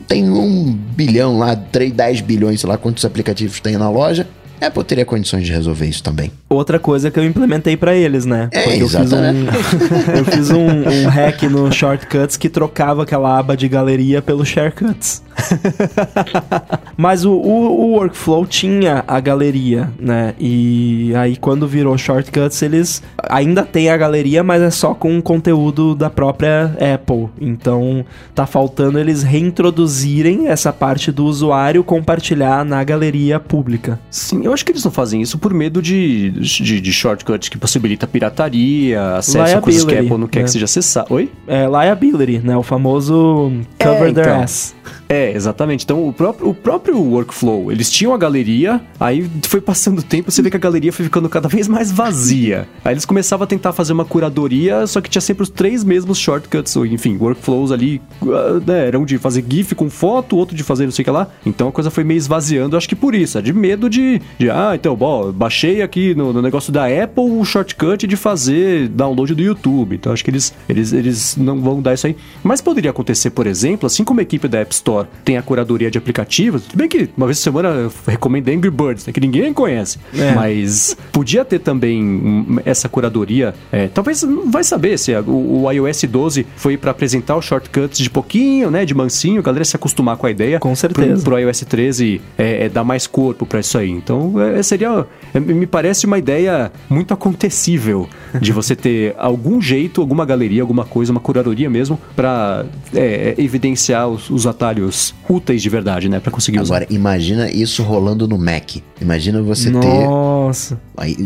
tem um bilhão lá, 3, 10 bilhões, sei lá quantos aplicativos tem na loja. Apple teria condições de resolver isso também. Outra coisa que eu implementei pra eles, né? É, Porque eu fiz um, exatamente. eu fiz um, um hack no Shortcuts que trocava aquela aba de galeria pelo Sharecuts. Mas o, o, o workflow tinha a galeria, né? E aí quando virou Shortcuts, eles ainda tem a galeria, mas é só com conteúdo da própria Apple. Então tá faltando eles reintroduzirem essa parte do usuário compartilhar na galeria pública. Sim, eu acho que eles não fazem isso por medo de, de, de shortcut que possibilita pirataria, acesso a coisas que a Apple não quer né? que seja acessado. Oi? É liability, né? O famoso cover É, their então. ass. É, exatamente. Então, o próprio, o próprio workflow, eles tinham a galeria, aí foi passando o tempo, você vê que a galeria foi ficando cada vez mais vazia. Aí eles começavam a tentar fazer uma curadoria, só que tinha sempre os três mesmos shortcuts, ou enfim, workflows ali, uh, né, eram de fazer GIF com foto, outro de fazer não sei o que lá. Então a coisa foi meio esvaziando, acho que por isso, é de medo de, de ah, então, bom, baixei aqui no, no negócio da Apple o shortcut de fazer download do YouTube. Então acho que eles, eles, eles não vão dar isso aí. Mas poderia acontecer, por exemplo, assim como a equipe da App Store tem a curadoria de aplicativos, tudo bem que uma vez por semana eu recomendo Angry Birds, né, que ninguém conhece. É. Mas podia ter também essa curadoria. é, talvez não vai saber se a- o, o iOS 12 foi para apresentar os shortcuts de pouquinho, né? De mansinho, a galera se acostumar com a ideia. Com certeza. Pro, pro iOS 13 é, é dar mais corpo para isso aí. Então é, seria. é, me parece uma ideia muito acontecível de você ter algum jeito, alguma galeria, alguma coisa, uma curadoria mesmo, para evidenciar os, os atalhos úteis de verdade, né? Para conseguir usar. Agora, imagina isso rolando no Mac. Imagina você ter. Nossa.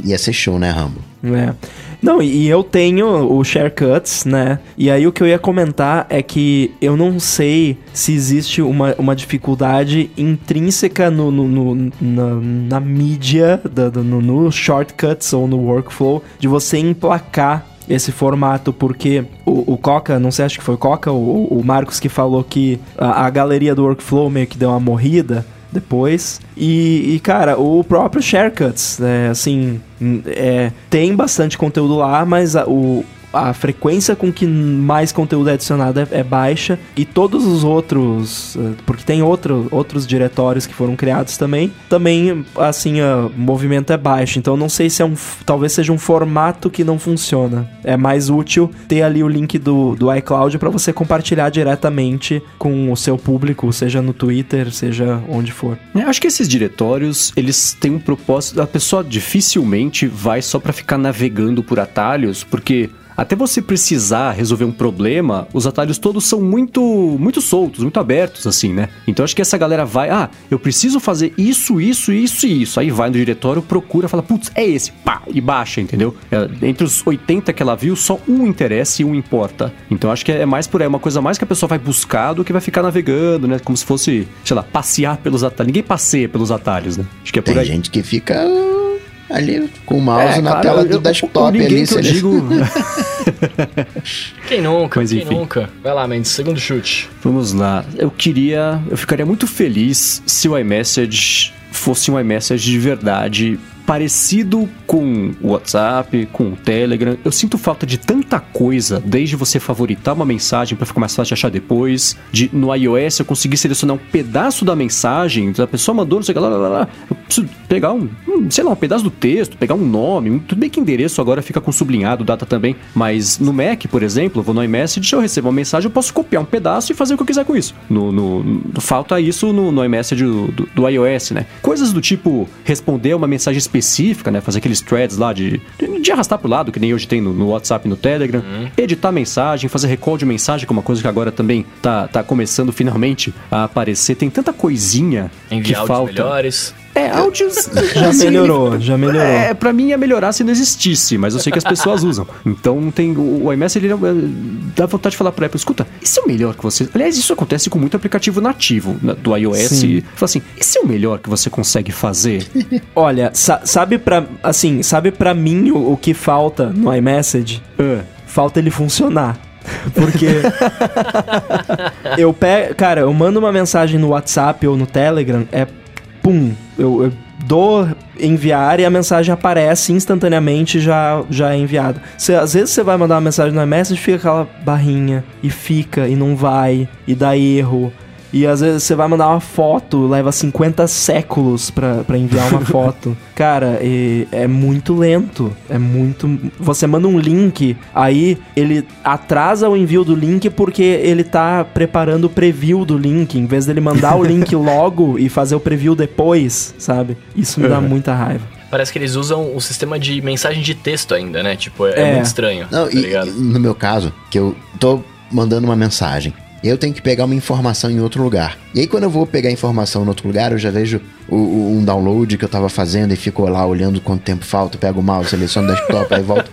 Ia ser show, né, Rambo? É. Não, e eu tenho o Sharecuts, né? E aí o que eu ia comentar é que eu não sei se existe uma, uma dificuldade intrínseca no, no- no- na, na mídia, da- no, no Shortcuts ou no workflow, de você emplacar esse formato, porque o, o Coca, não sei, acho que foi o Coca ou o Marcos que falou que a, a galeria do workflow meio que deu uma morrida depois. E, e, cara, o próprio Sharecuts, é, assim, hum, é, tem bastante conteúdo lá, mas a, o, a frequência com que mais conteúdo é adicionado é, é baixa. E todos os outros, eh, porque tem outro, outros diretórios que foram criados também, também, assim, o movimento é baixo. Então não sei se é um, talvez seja um formato que não funciona. É mais útil ter ali o link do, do iCloud para você compartilhar diretamente com o seu público, seja no Twitter, seja onde for. É, acho que esses diretórios, eles têm um propósito. A pessoa dificilmente vai só pra ficar navegando por atalhos, porque até você precisar resolver um problema, os atalhos todos são muito muito soltos, muito abertos assim, né? Então acho que essa galera vai, ah, eu preciso fazer isso, isso, isso e isso. Aí vai no diretório, procura, fala, putz, é esse, pá, e baixa, entendeu? É, entre os 80 que ela viu, só um interessa e um importa. Então acho que é mais por aí, uma coisa mais que a pessoa vai buscar do que vai ficar navegando, né? Como se fosse, sei lá, passear pelos atalhos. Ninguém passeia pelos atalhos, né? Acho que é por Tem aí. gente que fica ali com o mouse É, na claro, tela eu- do eu- desktop ninguém ali. que eu ele- digo. Quem nunca? Mas Quem enfim. nunca? Vai lá, Mendes, segundo chute. Vamos lá. Eu queria. Eu ficaria muito feliz se o iMessage fosse um iMessage de verdade. Parecido com o WhatsApp, com o Telegram. Eu sinto falta de tanta coisa, desde você favoritar uma mensagem para ficar mais fácil de achar depois, de no iOS eu conseguir selecionar um pedaço da mensagem, a pessoa mandou, não sei o que lá, lá, lá. Eu preciso pegar um, sei lá, um pedaço do texto, pegar um nome. tudo bem que endereço agora fica com sublinhado, data também, mas no Mac, por exemplo, eu vou no iMessage, eu recebo uma mensagem, eu posso copiar um pedaço e fazer o que eu quiser com isso. No, no- no- falta isso no, no iMessage do, do, do iOS, né? Coisas do tipo responder uma mensagem específica, né? Fazer aqueles threads lá de, de, de arrastar pro lado, que nem hoje tem no, no WhatsApp e no Telegram. Editar mensagem, fazer recall de mensagem, que é uma coisa que agora também tá, tá começando finalmente a aparecer. Tem tanta coisinha Enviar que falta. melhores. É, áudios. Já melhorou, já melhorou. É, pra mim ia melhorar se não existisse, mas eu sei que as pessoas usam. Então tem. O, o iMess ele é, dá vontade de falar pra Apple, escuta, esse é o melhor que você. Aliás, isso acontece com muito aplicativo nativo do iOS. Sim. Fala assim, esse é o melhor que você consegue fazer. Olha, sa- sabe pra, assim, sabe pra mim o, o que falta no iMessage? Ah, Falta ele funcionar. Porque eu pego, cara, eu mando uma mensagem no WhatsApp ou no Telegram, é pum, eu, eu dou enviar e a mensagem aparece instantaneamente já já é enviada. Cê, às vezes você vai mandar uma mensagem no iMessage fica aquela barrinha e fica e não vai e dá erro. E às vezes você vai mandar uma foto, leva 50 séculos pra, pra enviar uma foto. Cara, e- é muito lento. É muito. Você manda um link, aí ele atrasa o envio do link porque ele tá preparando o preview do link, em vez dele mandar o link logo e fazer o preview depois, sabe? Isso me dá muita raiva. Parece que eles usam o sistema de mensagem de texto ainda, né? Tipo, é, é É. muito estranho. Não, tá e, ligado? e no meu caso, que eu tô mandando uma mensagem. Eu tenho que pegar uma informação em outro lugar. E aí, quando eu vou pegar a informação em outro lugar, eu já vejo o, o- um download que eu tava fazendo e fico lá olhando quanto tempo falta, pego o mouse, seleciono desktop, aí volto.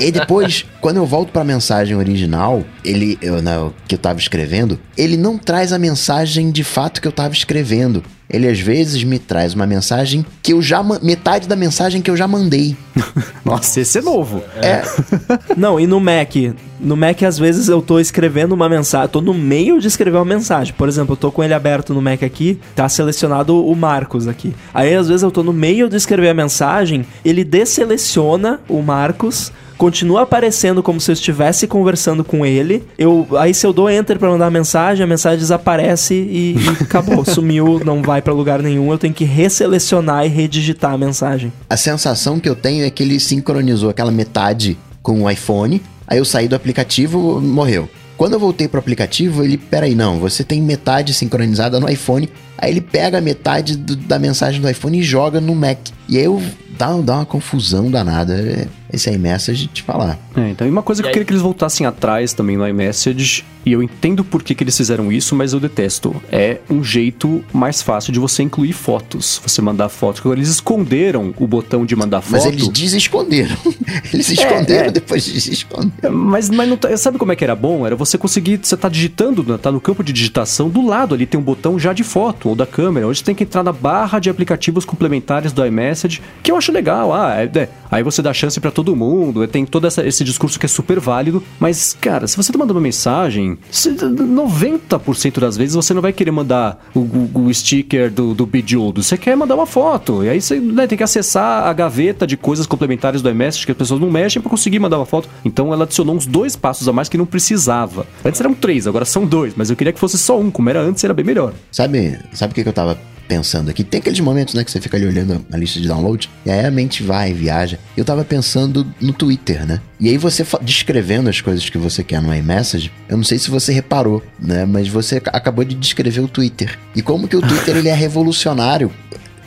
E aí depois, quando eu volto pra mensagem original, ele, eu, né, que eu tava escrevendo, ele não traz a mensagem de fato que eu tava escrevendo. Ele às vezes me traz uma mensagem que eu já. metade da mensagem que eu já mandei. Nossa, esse é novo. É, Não, e no Mac? No Mac, às vezes, eu tô escrevendo uma mensagem, tô no meio de escrever uma mensagem. Por exemplo, eu tô com ele aberto no Mac aqui, tá selecionado o Marcos aqui. Aí, às vezes, eu tô no meio de escrever a mensagem, ele desseleciona o Marcos, continua aparecendo como se eu estivesse conversando com ele. Eu, aí, se eu dou enter pra mandar a mensagem, a mensagem desaparece e, e acabou, sumiu, não vai pra lugar nenhum. Eu tenho que resselecionar e redigitar a mensagem. a sensação que eu tenho é que ele sincronizou aquela metade com o iPhone, aí eu saí do aplicativo, morreu. Quando eu voltei pro aplicativo, ele, peraí, não, você tem metade sincronizada no iPhone, aí ele pega a metade do- da mensagem do iPhone e joga no Mac. E aí eu dá, dá uma confusão danada. É- Esse iMessage te falar. É, então, e uma coisa E que eu queria que eles voltassem atrás também no iMessage, e eu entendo por que, que eles fizeram isso, mas eu detesto. É um jeito mais fácil de você incluir fotos, você mandar fotos. Agora, eles esconderam o botão de mandar foto. Mas eles desesconderam. Eles esconderam é. depois de desesconder. Mas, mas não tá- sabe como é que era bom? Era você conseguir, você tá digitando, né, tá no campo de digitação, do lado ali tem um botão já de foto ou da câmera, onde você tem que entrar na barra de aplicativos complementares do iMessage, que eu acho legal. Ah, é- é, aí você dá chance pra todo mundo, é, tem todo essa- esse discurso que é super válido, mas, cara, se você tá mandando uma mensagem, se- 90% das vezes você não vai querer mandar o, o- o sticker do, do você quer mandar uma foto, e aí você né, tem que acessar a gaveta de coisas complementares do iMessage que as pessoas não mexem pra conseguir mandar uma foto. Então ela adicionou uns dois passos a mais que não precisava. Antes eram três, agora são dois, mas eu queria que fosse só um, como era antes, era bem melhor. Sabe, sabe o que, que eu tava pensando aqui? Tem aqueles momentos, né, que você fica ali olhando a lista de download, e aí a mente vai, viaja. Eu tava pensando no Twitter, né? E aí você descrevendo as coisas que você quer no iMessage, eu não sei se você reparou, né? Mas você ac- acabou de descrever o Twitter. E como que o Twitter ele é revolucionário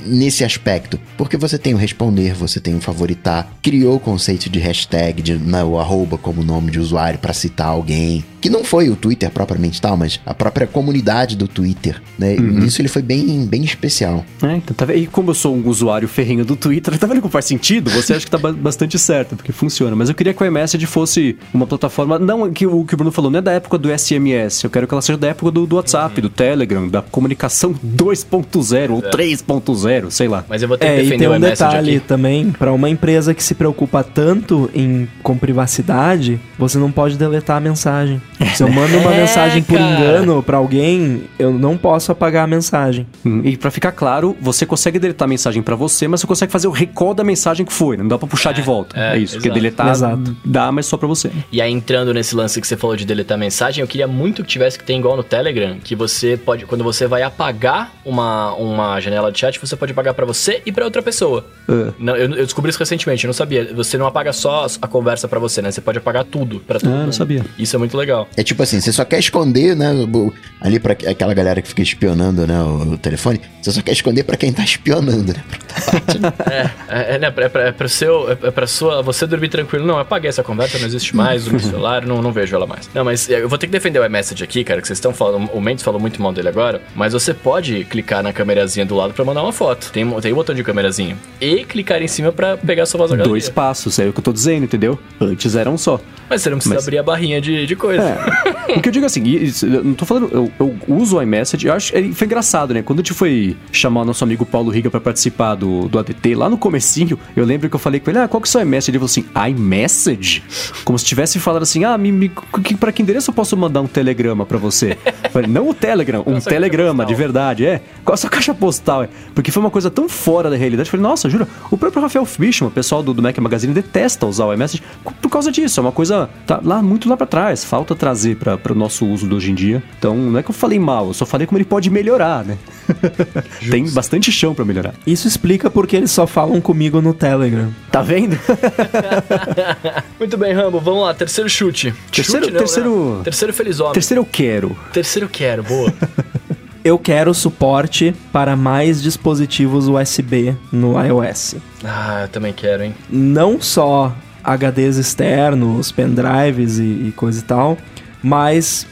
nesse aspecto. Porque você tem o responder, você tem o favoritar, criou o conceito de hashtag, de né, o arroba como nome de usuário para citar alguém, que não foi o Twitter propriamente tal, mas a própria comunidade do Twitter, né? E nisso ele foi bem, bem especial. É, então, tá? E como eu sou um usuário ferrenho do Twitter, tá vendo como faz sentido? Você acha que tá ba- bastante certo, porque funciona. Mas eu queria que o iMessage fosse uma plataforma, não que o que o Bruno falou, não é da época do SMS, eu quero que ela seja da época do, do WhatsApp, do Telegram, da comunicação 2.0 ou 3.0, sei lá. Mas eu vou ter É, que e defender tem o um iMessage detalhe aqui. também, pra uma empresa que se preocupa tanto em, com privacidade, você não pode deletar a mensagem. Se eu mando uma É, mensagem por cara. engano pra alguém, eu não posso apagar a mensagem. Hum, E pra ficar claro, você consegue deletar a mensagem pra você, mas você consegue fazer o recall da mensagem que foi, né? não dá pra puxar de volta. é, É, isso, porque exato. deletar Exato. dá, mas só pra você. E aí, entrando nesse lance que você falou de deletar mensagem, eu queria muito que tivesse que ter igual no Telegram, que você pode, quando você vai apagar uma, uma janela de chat, você pode apagar pra você e pra outra pessoa. É. Não, eu, eu descobri isso recentemente, eu não sabia. Você não apaga só a conversa pra você, né? Você pode apagar tudo pra todo Ah, não mundo. sabia. Isso é muito legal. É tipo assim, você só quer esconder, né? Ali pra aquela galera que fica espionando, né? O, o telefone. Você só quer esconder pra quem tá espionando, né? É, é, é, né, é, pra, é pra seu, é, é pra sua, você dormir tranquilo. Não, eu apaguei essa conversa, não existe mais, o meu celular, não, não vejo ela mais. Não, mas eu vou ter que defender o iMessage aqui, cara, que vocês estão falando, o Mendes falou muito mal dele agora, mas você pode clicar na câmerazinha do lado pra mandar uma foto. Tem, tem um botão de câmerazinha. E clicar em cima pra pegar sua voz da galeria. Dois passos, é o que eu tô dizendo, entendeu? Antes era um só. Mas você não precisa Mas- abrir a barrinha de, de coisa. É. O que eu digo assim, isso, eu não tô falando, eu, eu uso o iMessage, eu acho, ele foi engraçado, né? Quando a gente foi chamar o nosso amigo Paulo Riga pra participar do, do ADT, lá no comecinho, eu lembro que eu falei com ele, ah, qual que é o seu iMessage? Ele falou assim, iMessage? Como se tivesse falado assim, ah, me, me, que, pra que endereço eu posso mandar um telegrama pra você? Falei, não o Telegram, um telegrama, de verdade, é. Qual a sua caixa postal? É? Porque foi uma coisa tão fora da realidade. Eu falei, nossa, jura? O próprio Rafael Fishman, o pessoal do, do Mac Magazine, detesta usar o iMessage por causa disso. É uma coisa tá lá muito lá pra trás. Falta trazer para o nosso uso de hoje em dia. Então, não é que eu falei mal, eu só falei como ele pode melhorar, né? Tem bastante chão pra melhorar. Isso explica porque eles só falam comigo no Telegram. Tá vendo? Muito bem, Rambo, vamos lá, terceiro chute. Terceiro- chute não, terceiro- Né? Terceiro feliz homem. Terceiro eu quero. Terceiro quero, boa. Eu quero suporte para mais dispositivos USB no iOS. ah, eu também quero, hein? Não só HDs externos, pendrives e, e coisa e tal, mas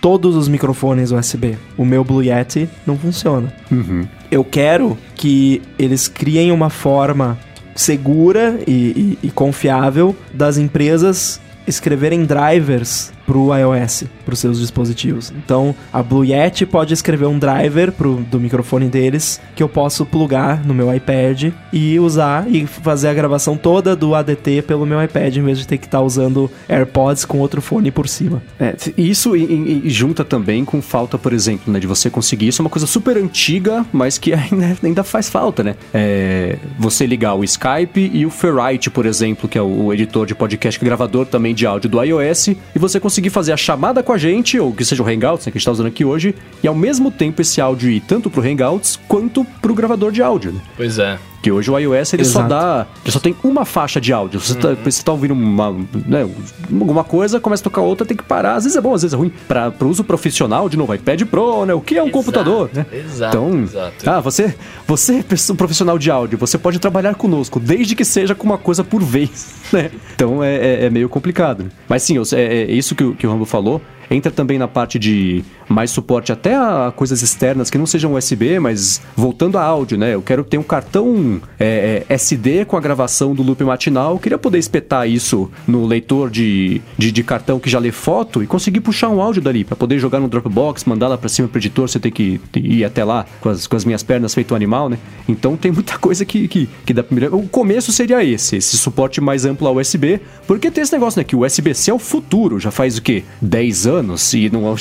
todos os microfones USB. O meu Blue Yeti não funciona. Uhum. Eu quero que eles criem uma forma segura e, e- e confiável das empresas escreverem drivers pro iOS, pros seus dispositivos. Então, a Blue Yeti pode escrever um driver pro, do microfone deles que eu posso plugar no meu iPad e usar e fazer a gravação toda do ADT pelo meu iPad em vez de ter que estar usando AirPods com outro fone por cima. É, isso e, e- junta também com falta, por exemplo, né, de você conseguir isso. É uma coisa super antiga, mas que ainda, ainda faz falta, né? É, você ligar o Skype e o Ferrite, por exemplo, que é o, o editor de podcast, gravador também de áudio do iOS, e você conseguir fazer a chamada com a gente, ou que seja o Hangouts, né, que a gente está usando aqui hoje, e ao mesmo tempo esse áudio ir tanto pro Hangouts quanto pro gravador de áudio, né? Pois é. Que hoje o iOS ele só dá. Ele só tem uma faixa de áudio. Você, tá, você tá ouvindo uma, né, alguma coisa, começa a tocar outra, tem que parar. Às vezes é bom, às vezes é ruim. Para o uso profissional, de novo, iPad Pro, né? O que é um Exato, computador, né? exato, Então, exato. ah, você, você é pessoa- profissional de áudio, você pode trabalhar conosco, desde que seja com uma coisa por vez, né? Então é, é- é meio complicado. Mas sim, eu- é, é isso que, o- que o Rambo falou. Entra também na parte de mais suporte até a coisas externas que não sejam USB, mas voltando a áudio, né? Eu quero ter um cartão é, é, SD com a gravação do loop matinal. Eu queria poder espetar isso no leitor de, de, de cartão que já lê foto e conseguir puxar um áudio dali para poder jogar no Dropbox, mandar lá para cima pro editor, você tem que ir até lá com as, com as minhas pernas feito um animal, né? Então tem muita coisa que, que, que dá pra melhorar. O começo seria esse, esse suporte mais amplo ao USB, porque tem esse negócio, né? Que o USB-C é o futuro, já faz o quê? 10 anos e não,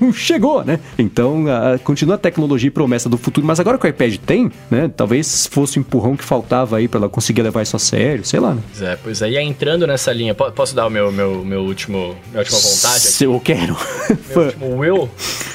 não chegou, né? Então a- continua a tecnologia e promessa do futuro, mas agora que o iPad tem, né? Talvez fosse o empurrão que faltava aí pra ela conseguir levar isso a sério, sei lá, né? Pois é, pois é. E aí, entrando nessa linha, po- posso dar o meu, meu, meu último, minha última vontade aqui? Se eu quero. meu último will,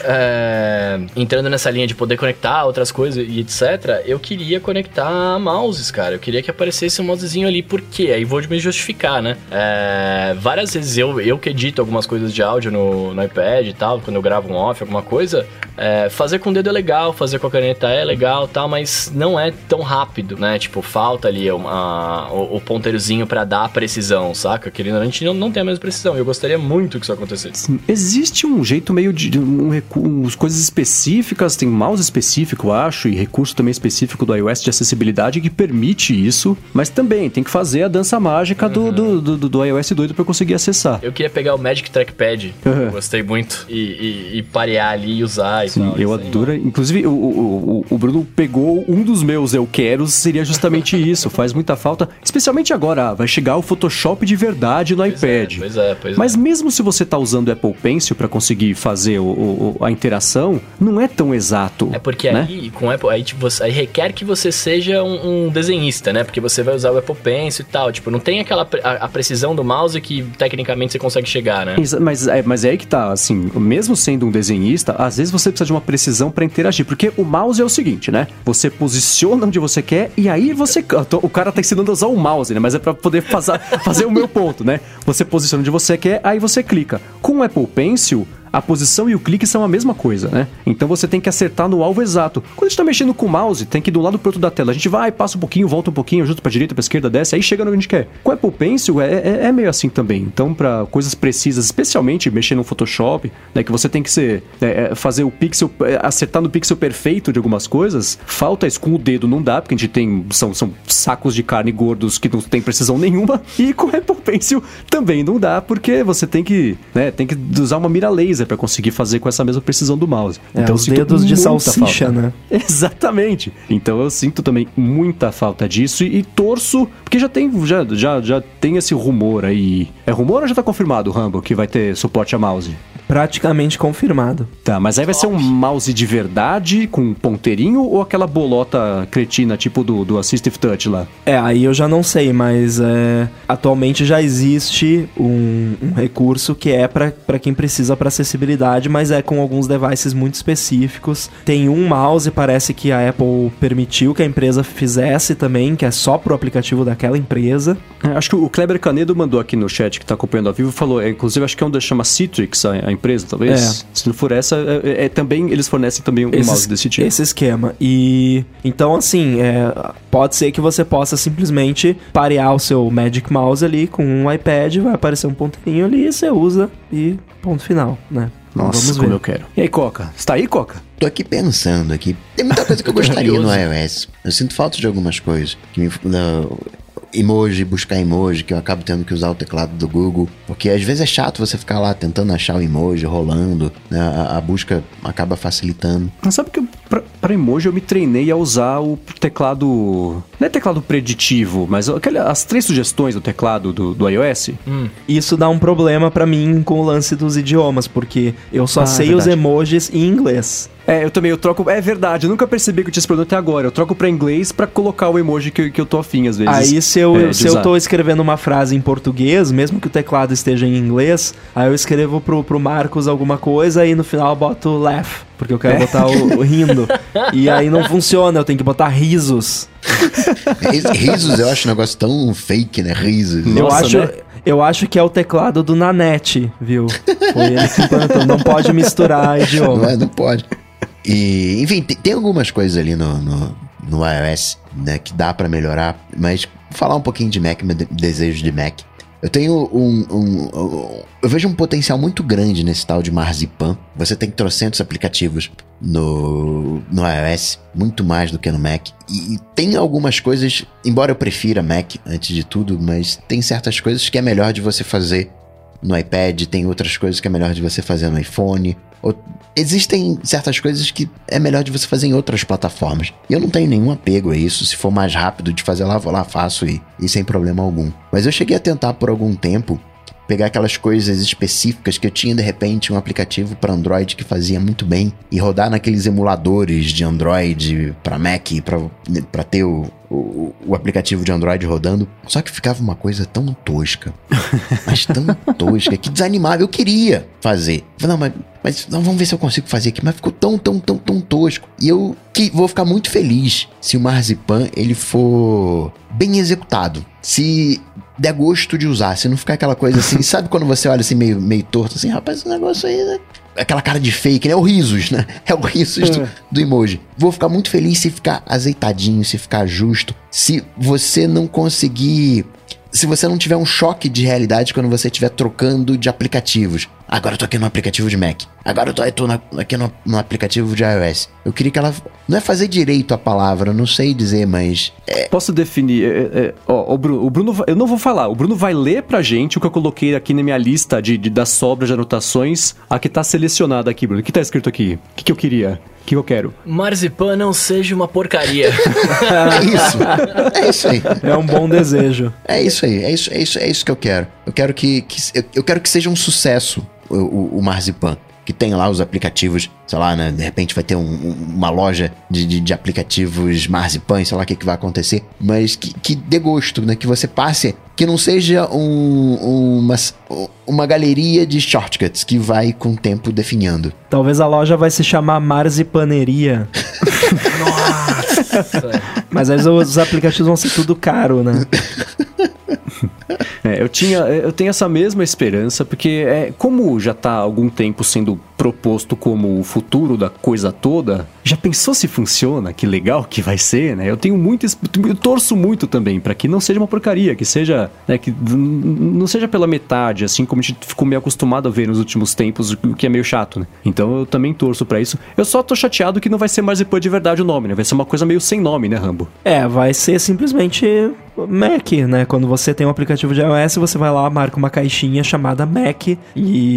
é, entrando nessa linha de poder conectar outras coisas e etc, eu queria conectar mouses, cara. Eu queria que aparecesse um mousezinho ali, por quê? Aí vou me justificar, né? É, várias vezes eu, eu que edito algumas coisas de áudio no, no iPad e tal, quando eu gravo um off, alguma coisa, é, fazer com o dedo é legal, fazer com a caneta é legal tal, mas não é tão rápido, né? Tipo, falta ali uma, o, o ponteirozinho pra dar a precisão, saca? Querendo, a gente não, não tem a mesma precisão. Eu gostaria muito que isso acontecesse. Existe um jeito meio de, um coisas específicas, tem mouse específico, eu acho, e recurso também específico do iOS de acessibilidade que permite isso, mas também tem que fazer a dança mágica do, do, do, do iOS doido pra conseguir acessar. Eu queria pegar o Magic Trackpad, Uhum. gostei muito, e, e, e parear ali e usar e Sim, tal. eu aí. adoro. Inclusive, o, o, o- Bruno pegou um dos meus eu quero, seria justamente isso. Faz muita falta. Especialmente agora, vai chegar o Photoshop de verdade no Pois é, iPad. pois é, pois Mas é. mesmo se você tá usando o Apple Pencil para conseguir fazer o- a interação, não é tão exato. É porque né? aí, com o Apple, aí, tipo, você- aí requer que você seja um, um desenhista, né? Porque você vai usar o Apple Pencil e tal. Tipo, não tem aquela a, a precisão do mouse que tecnicamente você consegue chegar, né? Exa- Mas é, mas é aí que tá, assim, mesmo sendo um desenhista, às vezes você precisa de uma precisão para interagir, porque o mouse é o seguinte, né? Você posiciona onde você quer e aí você. O cara tá ensinando a usar o mouse, né? Mas é para poder fazer, fazer o meu ponto, né? Você posiciona onde você quer, aí você clica. Com o Apple Pencil. A posição e o clique são a mesma coisa, né? Então você tem que acertar no alvo exato. Quando a gente tá mexendo com o mouse, tem que ir um lado pro outro da tela. A gente vai, passa um pouquinho, volta um pouquinho, ajuda pra direita, pra esquerda, desce, aí chega no que a gente quer. Com o Apple Pencil é, é, é meio assim também. Então, pra coisas precisas, especialmente mexer no Photoshop, né? Que você tem que ser, é, é, fazer o pixel, é, acertar no pixel perfeito de algumas coisas, falta isso com o dedo, não dá, porque a gente tem. São, são sacos de carne gordos que não tem precisão nenhuma. E com o Apple Pencil também não dá, porque você tem que, né, tem que usar uma mira laser pra conseguir fazer com essa mesma precisão do mouse. É, eu os dedos de salsicha, falta. né? Exatamente. Então eu sinto também muita falta disso e, e torço, porque já tem, já, já, já tem esse rumor aí. É rumor ou já tá confirmado, Rambo, que vai ter suporte a mouse? Praticamente confirmado. Tá, mas aí vai ser um mouse de verdade, com um ponteirinho, ou aquela bolota cretina, tipo do, do Assistive Touch lá? É, aí eu já não sei, mas é, atualmente já existe um, um recurso que é para quem precisa para acessibilidade, mas é com alguns devices muito específicos. Tem um mouse, parece que a Apple permitiu que a empresa fizesse também, que é só pro aplicativo daquela empresa. É, acho que o Kleber Canedo mandou aqui no chat que tá acompanhando ao vivo, falou, é, inclusive acho que é um da chama Citrix, a, a empresa, talvez. Se não for essa, é, é- é também eles fornecem também um Esse- mouse desse tipo. Esse esquema. E então, assim, é, pode ser que você possa simplesmente parear o seu Magic Mouse ali com um iPad, vai aparecer um ponteirinho ali, você usa e ponto final, né? Nossa, Vamos como ver. eu quero. E aí, Coca? Você tá aí, Coca? Tô aqui pensando aqui. Tem muita coisa que eu gostaria no iOS. Eu sinto falta de algumas coisas. Que me, no- emoji, buscar emoji, que eu acabo tendo que usar o teclado do Google. Porque às vezes é chato você ficar lá tentando achar o emoji rolando. né? A, a busca acaba facilitando. Mas sabe que eu, pra, pra emoji eu me treinei a usar o teclado. Não é teclado preditivo, mas aquele- as três sugestões do teclado do, do iOS. Isso dá um problema pra mim com o lance dos idiomas, porque eu só Ah, é sei os emojis em inglês. É, eu também, eu troco. É verdade, eu nunca percebi que eu tinha esse problema até agora. Eu troco pra inglês pra colocar o emoji que, eu- que eu tô afim, às vezes. Aí se eu, é, se eu tô escrevendo uma frase em português, mesmo que o teclado esteja em inglês, aí eu escrevo pro, pro Marcos alguma coisa e no final eu boto laugh, porque eu quero É. botar o, o rindo. E aí não funciona, eu tenho que botar risos. Ris- Risos eu acho um negócio tão fake, né? Risos. eu, Nossa, acho, né? eu acho que é o teclado do Nanete, viu? Foi ele que implantou. Não pode misturar Não, idioma. é, não pode. E, enfim, tem, tem algumas coisas ali no, no, no iOS, né, que dá pra melhorar, mas falar um pouquinho de Mac, meu de- desejo de Mac. Eu tenho um, um- um- Eu vejo um potencial muito grande nesse tal de Marzipan. Você tem trocentos aplicativos no, no iOS, muito mais do que no Mac. E, e tem algumas coisas, embora eu prefira Mac antes de tudo, mas tem certas coisas que é melhor de você fazer no iPad, tem outras coisas que é melhor de você fazer no iPhone. Existem certas coisas que é melhor de você fazer em outras plataformas. E eu não tenho nenhum apego a isso. Se for mais rápido de fazer lá, vou lá, faço e, e sem problema algum. Mas eu cheguei a tentar por algum tempo pegar aquelas coisas específicas que eu tinha de repente um aplicativo para Android que fazia muito bem e rodar naqueles emuladores de Android para Mac para ter o, o, o aplicativo de Android rodando. Só que ficava uma coisa tão tosca, mas tão tosca que desanimava. Eu queria fazer. Falei, Não, mas, mas não, vamos ver se eu consigo fazer aqui. Mas ficou tão, tão, tão, tão tosco. E eu que vou ficar muito feliz se o Marzipan ele for bem executado. Se der gosto de usar, se não ficar aquela coisa assim, sabe quando você olha assim meio, meio torto, assim, rapaz, esse negócio aí, né? Aquela cara de fake, né? É o risos, né? É o risos do, do emoji. Vou ficar muito feliz se ficar azeitadinho, se ficar justo, se você não conseguir. Se você não tiver um choque de realidade quando você estiver trocando de aplicativos. Agora eu tô aqui no aplicativo de Mac. Agora eu tô, eu tô na- aqui no, no aplicativo de iOS. Eu queria que ela. Não é fazer direito a palavra, eu não sei dizer, mas. Posso definir. é, é, ó, o Bruno, o Bruno eu não vou falar. O Bruno vai ler pra gente o que eu coloquei aqui na minha lista de, de- das sobras de anotações. A que tá selecionada aqui, Bruno. O que tá escrito aqui? O que, que eu queria? O que, que eu quero? Marzipan não seja uma porcaria. É isso. É isso aí. É um bom desejo. É isso aí, é isso, é isso, é isso que eu quero. Eu quero que, que- eu, eu quero que seja um sucesso o, o, o Marzipan. Que tem lá os aplicativos, sei lá, né? De repente vai ter um- um- uma loja de, de, de aplicativos Marzipan, sei lá o que, que vai acontecer. Mas que, que dê gosto, né? Que você passe. Que não seja um, uma, uma galeria de shortcuts que vai com o tempo definhando. Talvez a loja vai se chamar Marzipaneria. Nossa. Mas aí os aplicativos vão ser tudo caro, né? É, eu tinha, eu tenho essa mesma esperança, porque é, como já tá há algum tempo sendo proposto como o futuro da coisa toda, já pensou se funciona? Que legal que vai ser, né? Eu tenho muito, eu torço muito também pra que não seja uma porcaria, que seja, né, que não seja pela metade, assim como a gente ficou meio acostumado a ver nos últimos tempos, o que é meio chato, né? Então eu também torço pra isso. Eu só tô chateado que não vai ser mais depois de verdade o nome, né? Vai ser uma coisa meio sem nome, né, Rambo? É, vai ser simplesmente Mac, né? Quando você tem um aplicativo de iOS, você vai lá, marca uma caixinha chamada Mac e,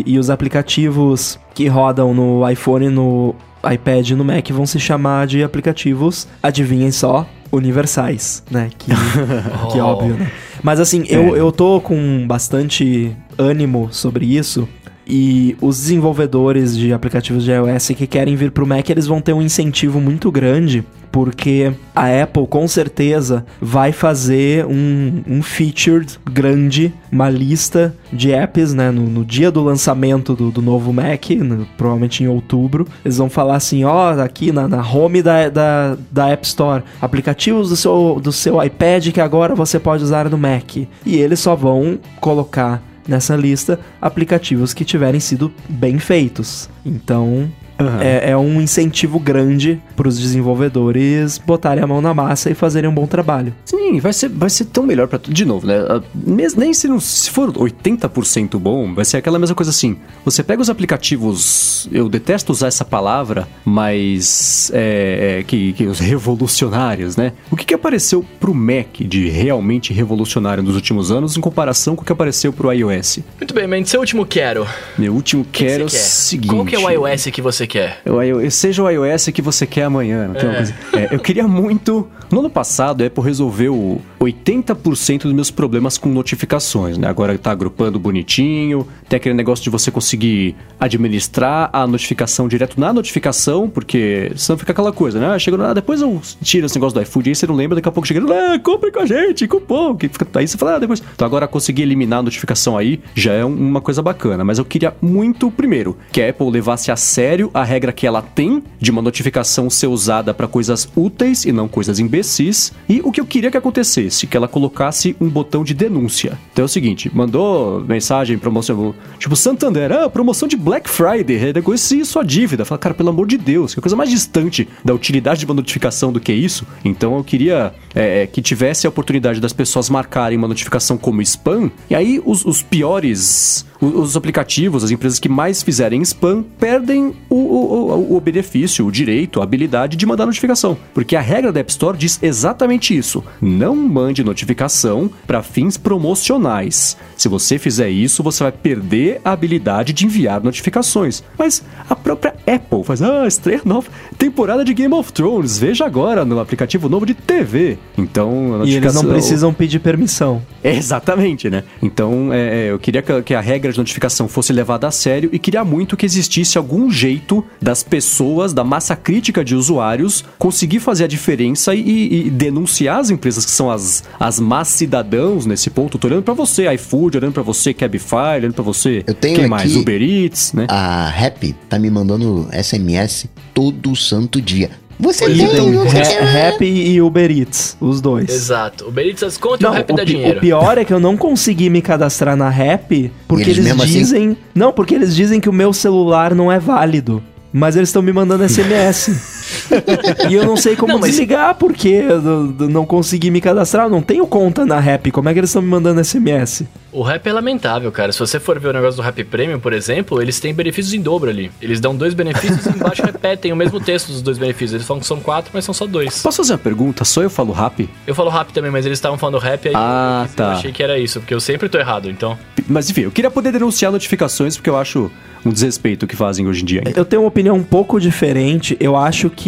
e os aplicativos que rodam no iPhone, no iPad e no Mac vão se chamar de aplicativos, adivinhem só, universais, né? Que, que óbvio, né? Mas assim, eu, eu tô com bastante ânimo sobre isso. E os desenvolvedores de aplicativos de iOS que querem vir pro Mac, eles vão ter um incentivo muito grande, porque a Apple com certeza vai fazer um, um featured grande, uma lista de apps, né? No, no dia do lançamento do, do novo Mac, no- provavelmente em outubro, eles vão falar assim: ó, aqui na, na home da, da, da App Store, aplicativos do seu, do seu iPad que agora você pode usar no Mac. E eles só vão colocar nessa lista aplicativos que tiverem sido bem feitos. Então, Aham. é, é um incentivo grande para os desenvolvedores botarem a mão na massa e fazerem um bom trabalho. Sim, vai ser, vai ser tão melhor pra tudo. De novo, né? Ah, mes- Nem se, não, se for 80% bom, vai ser aquela mesma coisa assim. Você pega os aplicativos. Eu detesto usar essa palavra, mas. É, é, que, que os revolucionários, né? O que, que apareceu pro Mac de realmente revolucionário nos últimos anos em comparação com o que apareceu pro iOS? Muito bem, mas seu último quero. Meu último O que quero é o seguinte. Qual que é o iOS que você quer? O iOS, seja o iOS que você quer amanhã. Não tem uma É. coisa- É, eu queria muito. No ano passado, a Apple resolveu 80% dos meus problemas com notificações, né? Agora tá agrupando bonitinho. Tem aquele negócio de você conseguir administrar a notificação direto na notificação, porque senão fica aquela coisa, né? Ah, Chegou lá, depois eu tiro esse negócio do iFood, aí você não lembra, daqui a pouco chega, ah, compre com a gente, cupom. Que fica, aí você fala, ah, depois. Então agora conseguir eliminar a notificação aí já é um- uma coisa bacana. Mas eu queria muito, primeiro, que a Apple levasse a sério a regra que ela tem de uma notificação ser usada para coisas úteis e não coisas imbecis. E o que eu queria que acontecesse, que ela colocasse um botão de denúncia. Então é o seguinte, mandou mensagem, promoção, tipo Santander, ah, promoção de Black Friday, renegocie sua dívida. Fala, cara, pelo amor de Deus, que coisa mais distante da utilidade de uma notificação do que isso. Então eu queria é, é, que tivesse a oportunidade das pessoas marcarem uma notificação como spam, e aí os, os piores, os, aplicativos, as empresas que mais fizerem spam, perdem o, o, o- o benefício, o direito, a habilidade de mandar notificação. Porque a regra da App Store diz exatamente isso. Não mande notificação para fins promocionais. Se você fizer isso, você vai perder a habilidade de enviar notificações. Mas a própria Apple faz, ah, estreia nova temporada de Game of Thrones, veja agora no aplicativo novo de TV. Então, a E eles não notificação- precisam pedir permissão. Exatamente, né? Então, é, é, eu queria que a, que a regra de notificação fosse levada a sério e queria muito que existisse algum jeito das pessoas, da massa crítica de usuários, conseguir fazer a diferença e, e denunciar as empresas que são as, as más cidadãos nesse ponto. Tô olhando pra você, iFood, olhando pra você, Cabify, olhando pra você. Eu tenho Quem aqui- mais? Uber Eats, né? A Happy tá me mandando SMS todo santo dia. Você tem, tem você tem. Rap e Uber Eats, os dois. Exato. O Benito as contas e o Não, rap o, dá dinheiro. o pior é que eu não consegui me cadastrar na Rap porque eles eles, assim? dizem. Não, porque eles dizem que o meu celular não é válido. Mas eles estão me mandando SMS. e eu não sei como Não, mas- desligar porque eu não- consegui me cadastrar. Eu não tenho conta na Rap. Como é que eles estão me mandando SMS? O rap é lamentável, cara. Se você for ver o negócio do Rap Premium, por exemplo, eles têm benefícios em dobro ali. Eles dão dois benefícios e embaixo repetem o mesmo texto dos dois benefícios. Eles falam que são quatro, mas são só dois. Posso fazer uma pergunta? Só eu falo rap? Eu falo rap também, mas eles estavam falando rap aí. Ah, eu, tá. Eu achei que era isso, porque eu sempre tô errado, então. Mas enfim, eu queria poder denunciar notificações porque eu acho um desrespeito o que fazem hoje em dia. Eu tenho uma opinião um pouco diferente. Eu acho que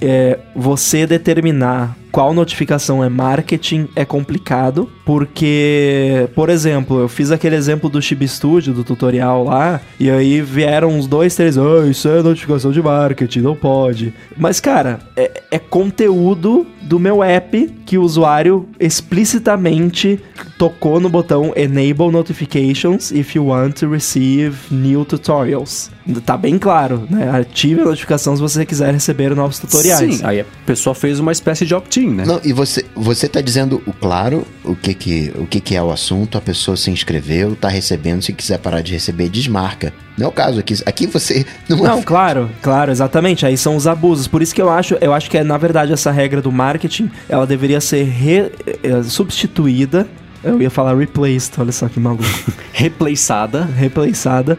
é, você determinar qual notificação é marketing é complicado, porque, por exemplo, eu fiz aquele exemplo do Chib Studio, do tutorial lá, e aí vieram uns dois, três, ah, isso é notificação de marketing, não pode. Mas, cara, é, é conteúdo do meu app que o usuário explicitamente tocou no botão Enable Notifications if you want to receive new tutorials. Tá bem claro, né? Ative a notificação se você quiser receber novos tutoriais. Sim, aí a pessoa fez uma espécie de opt-in, né? Não, e você, você tá dizendo o claro, o que que, o que que é o assunto, a pessoa se inscreveu, tá recebendo, se quiser parar de receber, desmarca. Não é o caso aqui. Aqui você não, Não, claro, claro, exatamente. Aí são os abusos. Por isso que eu acho, eu acho que é, na verdade essa regra do marketing, ela deveria ser re- eh, substituída. Eu ia falar replaced, olha só que maluco. Replaçada. replaçada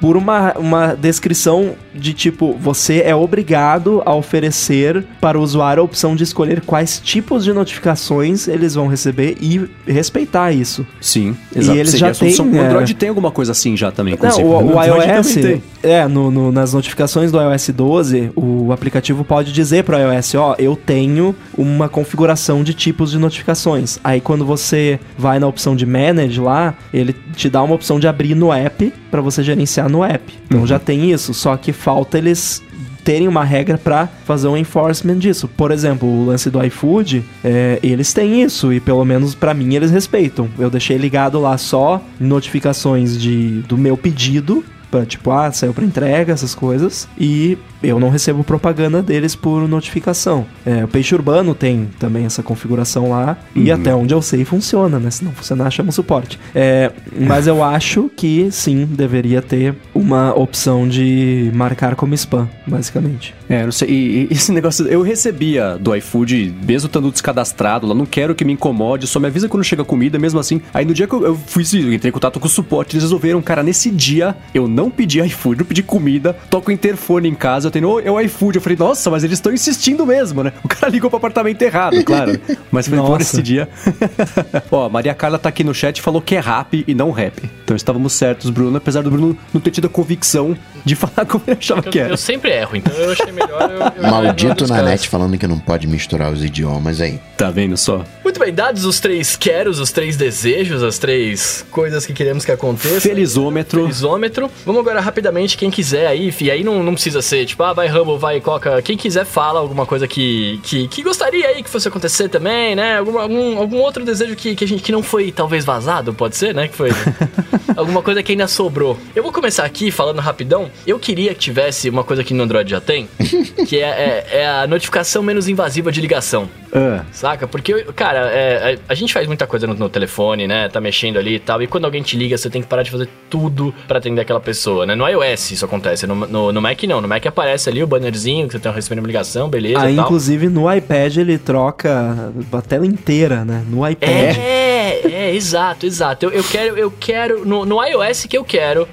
por uma, uma descrição de tipo, você é obrigado a oferecer para o usuário a opção de escolher quais tipos de notificações eles vão receber e respeitar isso. Sim, E eles Seria já solução. têm, O é. Android tem alguma coisa assim já também, Não, o, o Android iOS, é, no, no- nas notificações do iOS 12, o aplicativo pode dizer para o iOS, ó, eu tenho uma configuração de tipos de notificações. Aí quando você vai na opção de Manage lá, ele te dá uma opção de abrir no app para você gerenciar no app. Então já tem isso, só que falta eles terem uma regra para fazer um enforcement disso. Por exemplo, o lance do iFood, é, eles têm isso e pelo menos para mim eles respeitam. Eu deixei ligado lá só notificações de, do meu pedido Pra, tipo, ah, saiu pra entrega, essas coisas. E eu não recebo propaganda deles por notificação. É, o Peixe Urbano tem também essa configuração lá. E até onde eu sei funciona, né? Se não funcionar, chama o suporte. É, mas eu acho que sim, deveria ter uma opção de marcar como spam, basicamente. É, não sei. E, e esse negócio, eu recebia do iFood, mesmo estando descadastrado lá, não quero que me incomode, só me avisa quando chega comida, mesmo assim. Aí no dia que eu, eu fui, eu entrei em contato com o suporte, eles resolveram, cara, nesse dia eu não pedi iFood, não pedi comida, toco o interfone em casa, eu tenho, "Ô, é o iFood. Eu falei, nossa, mas eles estão insistindo mesmo, né? O cara ligou pro apartamento errado, claro. Mas foi por esse dia. Ó, a Maria Carla tá aqui no chat e falou que é rap e não rap. Então estávamos certos, Bruno, apesar do Bruno não ter tido a convicção de falar como ele achava que Eu, era. eu sempre erro, então eu achei melhor. Eu, eu Maldito eu- eu- Nanete falando que não pode misturar os idiomas aí. Tá vendo só? Muito bem, dados os três queros, os três desejos, as três coisas que queremos que aconteça. Felizômetro. Felizômetro. Vamos agora rapidamente, quem quiser aí, e aí não, não precisa ser tipo, ah, vai Rumble, vai Coca. Quem quiser fala alguma coisa que, que, que gostaria aí que fosse acontecer também, né? Alguma, algum, algum outro desejo que, que a gente que não foi talvez vazado, pode ser, né? Que foi alguma coisa que ainda sobrou. Eu vou começar aqui falando rapidão. Eu queria que tivesse uma coisa que no Android já tem, que é, é, é a notificação menos invasiva de ligação. Ah, Saca? Porque, cara, é, a, a gente faz muita coisa no, no telefone, né? Tá mexendo ali e tal. E quando alguém te liga, você tem que parar de fazer tudo pra atender aquela pessoa, né? No iOS isso acontece. No, no, no Mac não. No Mac aparece ali o bannerzinho que você tem recebendo uma ligação, beleza Aí, tal. inclusive, no iPad ele troca a tela inteira, né? No iPad. É, é, exato, exato. Eu, eu quero, eu quero. No, no iOS que eu quero,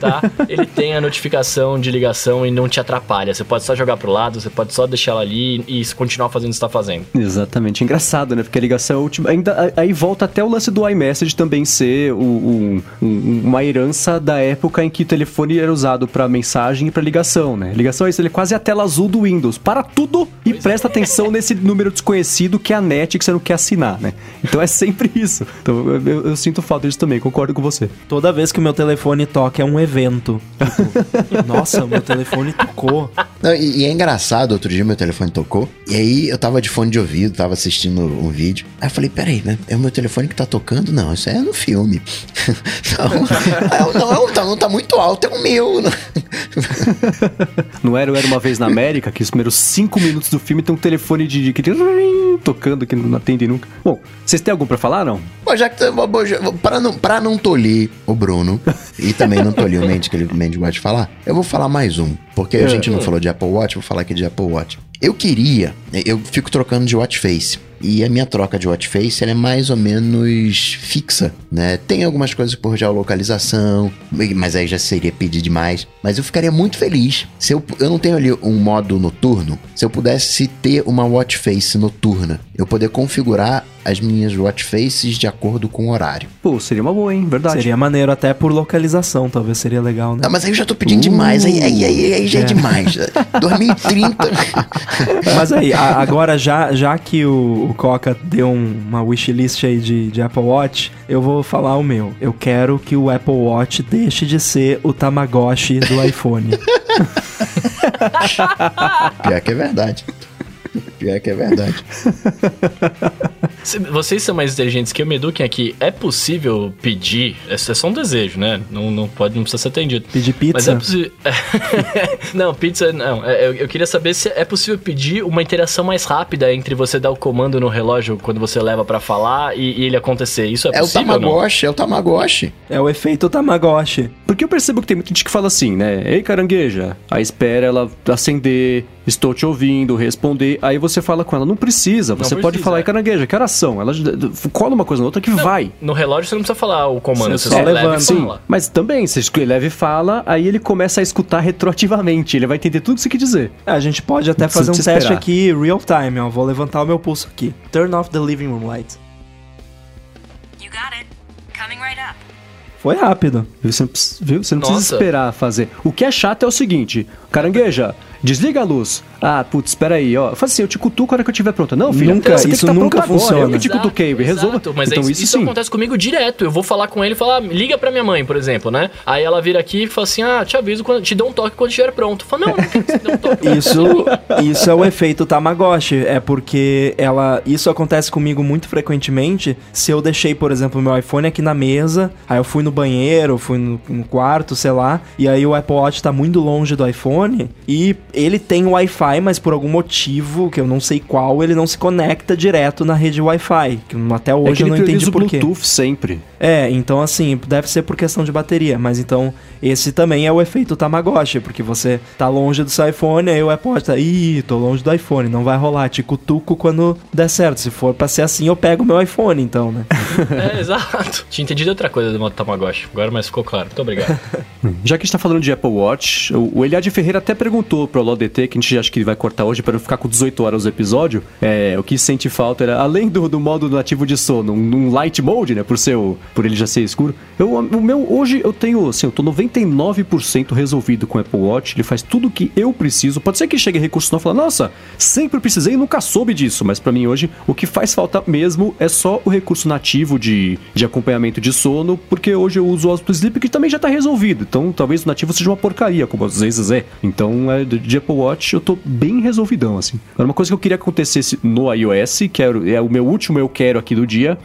tá? Ele tem a notificação de ligação e não te atrapalha. Você pode só jogar pro lado, você pode só deixar ela ali e continuar fazendo o que você tá fazendo. exatamente. Engraçado, né? Porque a ligação é a última. Ainda, aí volta até o lance do iMessage também ser o- um- um- uma herança da época em que o telefone era usado pra mensagem e pra ligação, né? Ligação é isso, ele é quase a tela azul do Windows. Para tudo e presta atenção nesse número desconhecido que é a net que você não quer assinar, né? Então é sempre isso. Então eu, eu- eu sinto falta disso também, concordo com você. Toda vez que o meu telefone toca é um evento. Tipo, nossa, meu telefone tocou. Não, e, e é engraçado, outro dia meu telefone tocou, e aí eu tava de fone de ouvido, tava assistindo um vídeo. Aí eu falei, peraí, né? É o meu telefone que tá tocando? Não, isso é no filme. não, eu, não, não, tá, não tá muito alto, é o meu. Não era, eu era uma vez na América, que os primeiros cinco minutos do filme tem um telefone de, de que tocando que não atende nunca. Bom, vocês têm algum pra falar, não? Bom, já que pra, não, pra não tolir o Bruno, e também não tolir o Mendes, que ele Mendes gosta de falar, eu vou falar mais um. Porque a gente não falou de Apple Watch, vou falar aqui de Apple Watch. Eu queria, eu fico trocando de watch face. E a minha troca de watch face é mais ou menos fixa, né? Tem algumas coisas por geolocalização, mas aí já seria pedir demais. Mas eu ficaria muito feliz se eu, eu não tenho ali um modo noturno, se eu pudesse ter uma watch face noturna, eu poder configurar as minhas watch faces de acordo com o horário. Pô, seria uma boa, hein? Verdade. Seria maneiro até por localização, talvez seria legal, né? Ah, mas aí eu já tô pedindo demais, aí, aí, aí, aí já é, demais. 2030. Mas aí, a- agora já, já que o, o Coca deu um- uma wishlist aí de, de Apple Watch, eu vou falar o meu. Eu quero que o Apple Watch deixe de ser o Tamagotchi do iPhone. Pior que é verdade. Pior que é verdade. Vocês são mais inteligentes que eu, me eduquem aqui. É possível pedir? É só é só um desejo, né? Não, não pode, não precisa ser atendido. Pedir Mas é pizza? possível. não, pizza não. É, Eu, eu queria saber se é possível pedir uma interação mais rápida entre você dar o comando no relógio quando você leva pra falar e, e ele acontecer. Isso é, É o possível? ou não? Tamagotchi, é o Tamagotchi. É o efeito Tamagotchi. Porque eu percebo que tem muita gente que fala assim, né? Ei, carangueja. Aí espera ela acender, estou te ouvindo, responder. Aí você fala com ela, não precisa. Você Não pode precisa, falar, é. carangueja, que horas são? Ela cola uma coisa na outra que vai. No relógio você não precisa falar o comando, Você você, só só leva levanta. Sim, mas também, você leva e fala, aí ele começa a escutar retroativamente. Ele vai entender tudo que você quer dizer. É, a gente pode até Não fazer um te teste esperar. aqui real time, ó. Vou levantar o meu pulso aqui. Turn off the living room light. You got it. Coming right up. Foi rápido. Você não, precisa, viu? Você não precisa esperar fazer. O que é chato é o seguinte: carangueja, desliga a luz. Ah, putz, espera aí, ó. Faz assim, eu te cutuco a hora que eu estiver pronta. Não, filho, Nunca, você tem que isso tá nunca pronto agora. funciona. Eu te cutuquei, Exato, resolva. exato, Mas então, é- isso, isso, acontece comigo direto. Eu vou falar com ele e falar, liga pra minha mãe, por exemplo, né? Aí ela vira aqui e fala assim: ah, te aviso, quando, te dou um toque quando estiver pronto. Eu falo, não, não quero que você dê um toque. Isso, isso é o efeito Tamagotchi. É porque ela. Isso acontece comigo muito frequentemente. Se eu deixei, por exemplo, o meu iPhone aqui na mesa, aí eu fui no banheiro, fui no, no quarto, sei lá, e aí o Apple Watch tá muito longe do iPhone e ele tem Wi-Fi, mas por algum motivo, que eu não sei qual, ele não se conecta direto na rede Wi-Fi. Que até É hoje que eu não entendi por quê. Bluetooth sempre. É, então assim, deve ser por questão de bateria, mas então esse também é o efeito Tamagotchi, porque você tá longe do seu iPhone, aí o Apple Watch tá, ih, tô longe do iPhone, não vai rolar, te cutuco quando der certo. Se for pra ser assim, eu pego o meu iPhone, então, né? É, exato. Tinha entendido outra coisa do modo Tamagotchi. Agora, mas ficou claro. Muito obrigado. Já que a gente tá falando de Apple Watch, o o Eliade Ferreira até perguntou pro LoDT, que a gente acha que vai cortar hoje para não ficar com 18 horas o episódio, é, o que sente falta era, além do, do modo nativo de sono, um, um light mode, né, por, ser o- por ele já ser escuro, eu, o meu, hoje eu tenho, assim, eu tô 99% resolvido com o Apple Watch, ele faz tudo o que eu preciso, pode ser que chegue recurso novo e fale, nossa, sempre precisei e nunca soube disso, mas para mim hoje, o que faz falta mesmo é só o recurso nativo de, de acompanhamento de sono, porque hoje eu uso o Auto Sleep que também já tá resolvido. Então talvez o nativo seja uma porcaria, como às vezes é. Então é, de de Apple Watch eu tô bem resolvidão, assim. Agora, uma coisa que eu queria que acontecesse no iOS, que é o meu último eu quero aqui do dia.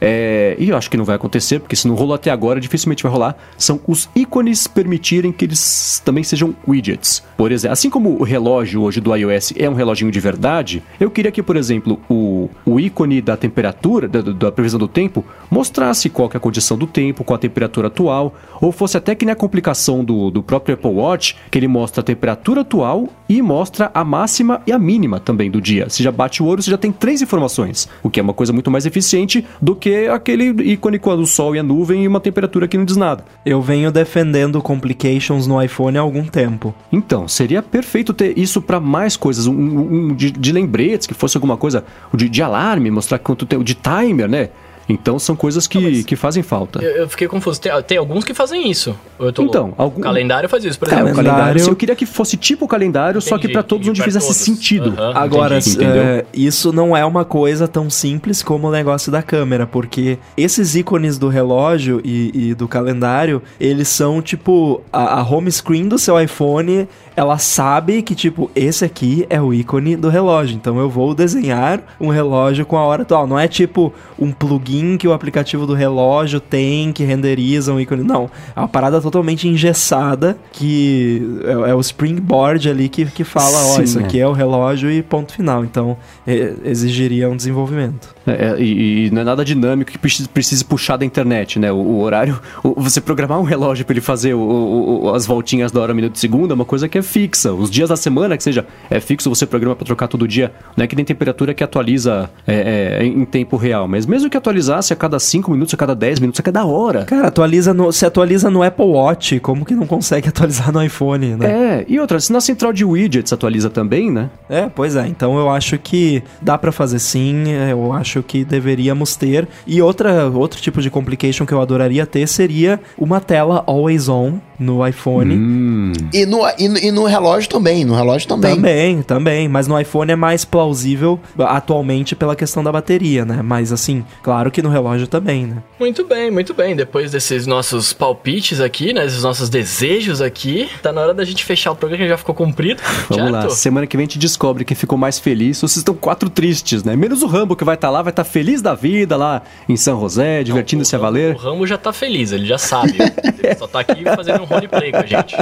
É, e eu acho que não vai acontecer, porque se não rolou até agora, dificilmente vai rolar. São os ícones permitirem que eles também sejam widgets. Por exemplo, assim como o relógio hoje do iOS é um reloginho de verdade, eu queria que, por exemplo, o, o ícone da temperatura, da, da previsão do tempo, mostrasse qual é a condição do tempo, qual a temperatura atual, ou fosse até que nem a complicação do, do próprio Apple Watch, que ele mostra a temperatura atual e mostra a máxima e a mínima também do dia. Se já bate o olho, você já tem três informações, o que é uma coisa muito mais eficiente do que aquele ícone com o sol e a nuvem e uma temperatura que não diz nada. Eu venho defendendo complications no iPhone há algum tempo. Então, seria perfeito ter isso para mais coisas, um, um de, de lembretes, que fosse alguma coisa de, de alarme, mostrar quanto tempo, de timer, né? Então são coisas que, que fazem falta. Eu, eu fiquei confuso. Tem, tem alguns que fazem isso. Ou eu tô Então, algum- O calendário faz isso, por exemplo. o calendário. calendário- se eu queria que fosse tipo o calendário, só que Entendi, para todos entendi, onde pra fizesse todos. sentido. Aham. Agora, entendi, é, isso não é uma coisa tão simples como o negócio da câmera, porque esses ícones do relógio e, e do calendário, eles são tipo a, a home screen do seu iPhone. Ela sabe que, tipo, esse aqui é o ícone do relógio. Então eu vou desenhar um relógio com a hora atual. Não é tipo um plugin que o aplicativo do relógio tem que renderiza um ícone. Não. É uma parada totalmente engessada que é, é o springboard ali que, que fala: ó, Sim, isso é. aqui é o relógio e ponto final. Então é, exigiria um desenvolvimento. É, é, e, e não é nada dinâmico que precise, puxar da internet, né? O, o horário, o- você programar um relógio para ele fazer o- as voltinhas da hora, minuto e segundo é uma coisa que é fixa. Os dias da semana, que seja é fixo, você programa para trocar todo dia. Não é que nem temperatura que atualiza é, é, em tempo real, mas mesmo que atualizasse a cada 5 minutos, a cada 10 minutos, a cada hora. Cara, atualiza no, se atualiza no Apple Watch, como que não consegue atualizar no iPhone, né? É, e outra, se na central de widgets atualiza também, né? É, pois é. Então eu acho que dá pra fazer sim. é, Eu acho que deveríamos ter. E outra, outro tipo de complication que eu adoraria ter seria uma tela always on no iPhone. Hum. E no, e, no- e no relógio também, no relógio também. Também, também. Mas no iPhone é mais plausível atualmente pela questão da bateria, né? Mas assim, claro que no relógio também, né? Muito bem, muito bem. Depois desses nossos palpites aqui, né? Esses nossos desejos aqui, tá na hora da gente fechar o programa que já ficou comprido. Vamos certo? lá, semana que vem a gente descobre quem ficou mais feliz. Vocês estão quatro tristes, né? Menos o Rambo que vai estar lá, vai estar feliz da vida lá em São José, divertindo-se a valer. O Rambo já tá feliz, ele já sabe. ele só tá aqui fazendo um roleplay com a gente.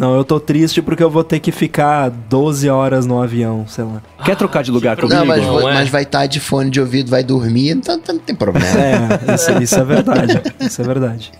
Não, eu tô triste porque eu vou ter que ficar 12 horas no avião, sei lá. Quer trocar de lugar que comigo? Não, mas, Não, é. mas vai estar de fone de ouvido, vai dormir, então, não tem problema. É, isso, isso é verdade. Isso é verdade.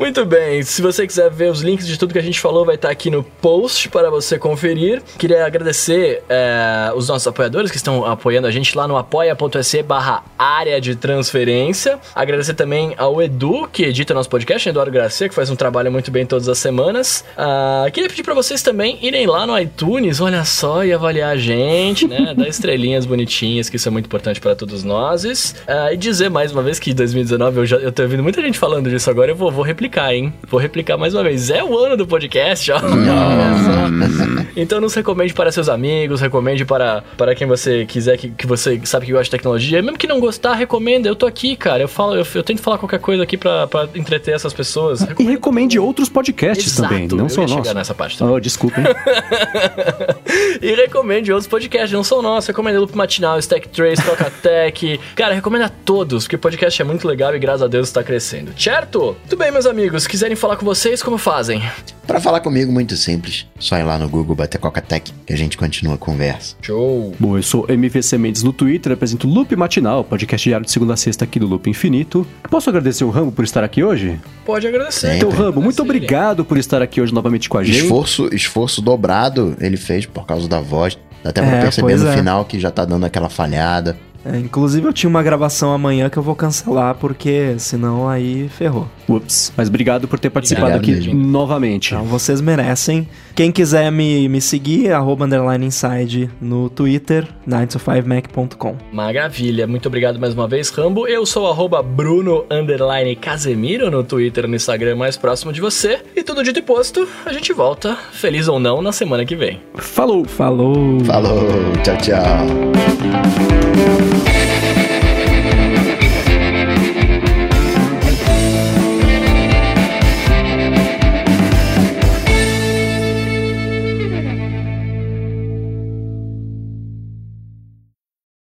Muito bem, se você quiser ver os links de tudo que a gente falou, vai estar aqui no post para você conferir. Queria agradecer eh, os nossos apoiadores que estão apoiando a gente lá no apoia.se barra área de transferência. Agradecer também ao Edu, que edita nosso podcast, Eduardo Gracia, que faz um trabalho muito bem todas as semanas. Ah, Ah, queria pedir pra vocês também irem lá no iTunes, olha só, e avaliar a gente, né? Dar estrelinhas bonitinhas, que isso é muito importante para todos nós. Ah, e dizer mais uma vez que 2019, eu já eu tô ouvindo muita gente falando disso agora, eu vou, vou replicar, hein? Vou replicar mais uma vez. É o ano do podcast, ó. então nos recomende para seus amigos, recomende para, para quem você quiser, que, que você sabe que gosta de tecnologia. Mesmo que não gostar, recomenda. Eu tô aqui, cara. Eu falo, eu, eu tento falar qualquer coisa aqui pra, pra entreter essas pessoas. E recomende outros podcasts Exato, também, não eu só nossos. nessa parte também. Oh, desculpa, hein? e recomende outros podcasts, não são nossos. Recomenda Loop Matinal, Stack Trace, Toca Tech. Cara, recomenda todos, porque o podcast é muito legal e graças a Deus está crescendo. Certo? Muito bem, meus amigos. Quiserem falar com vocês, como fazem? Pra falar comigo, muito simples. Só ir lá no Google, bater Coca-Tech, que a gente continua a conversa. Show. Bom, eu sou MVC Mendes no Twitter, apresento Loop Matinal, podcast diário de segunda a sexta aqui do Loop Infinito. Posso agradecer o Rambo por estar aqui hoje? Pode agradecer. Sempre. Então, Rambo, muito Agradecer. Obrigado por estar aqui hoje novamente com a gente. Esforço, esforço dobrado ele fez por causa da voz. Dá até pra É, perceber no é. final que já tá dando aquela falhada. É, inclusive eu tinha uma gravação amanhã que eu vou cancelar, porque senão aí ferrou. Ups. Mas obrigado por ter participado Obrigado aqui mesmo. novamente. Então vocês merecem. Quem quiser me, me seguir, arroba underline inside no Twitter, 9to5mac.com. Maravilha, muito obrigado mais uma vez, Rambo. Eu sou o arroba Bruno underline Casemiro no Twitter e no Instagram mais próximo de você. E tudo dito e posto, a gente volta, feliz ou não, na semana que vem. Falou! Falou! Falou, tchau, tchau. Thank you.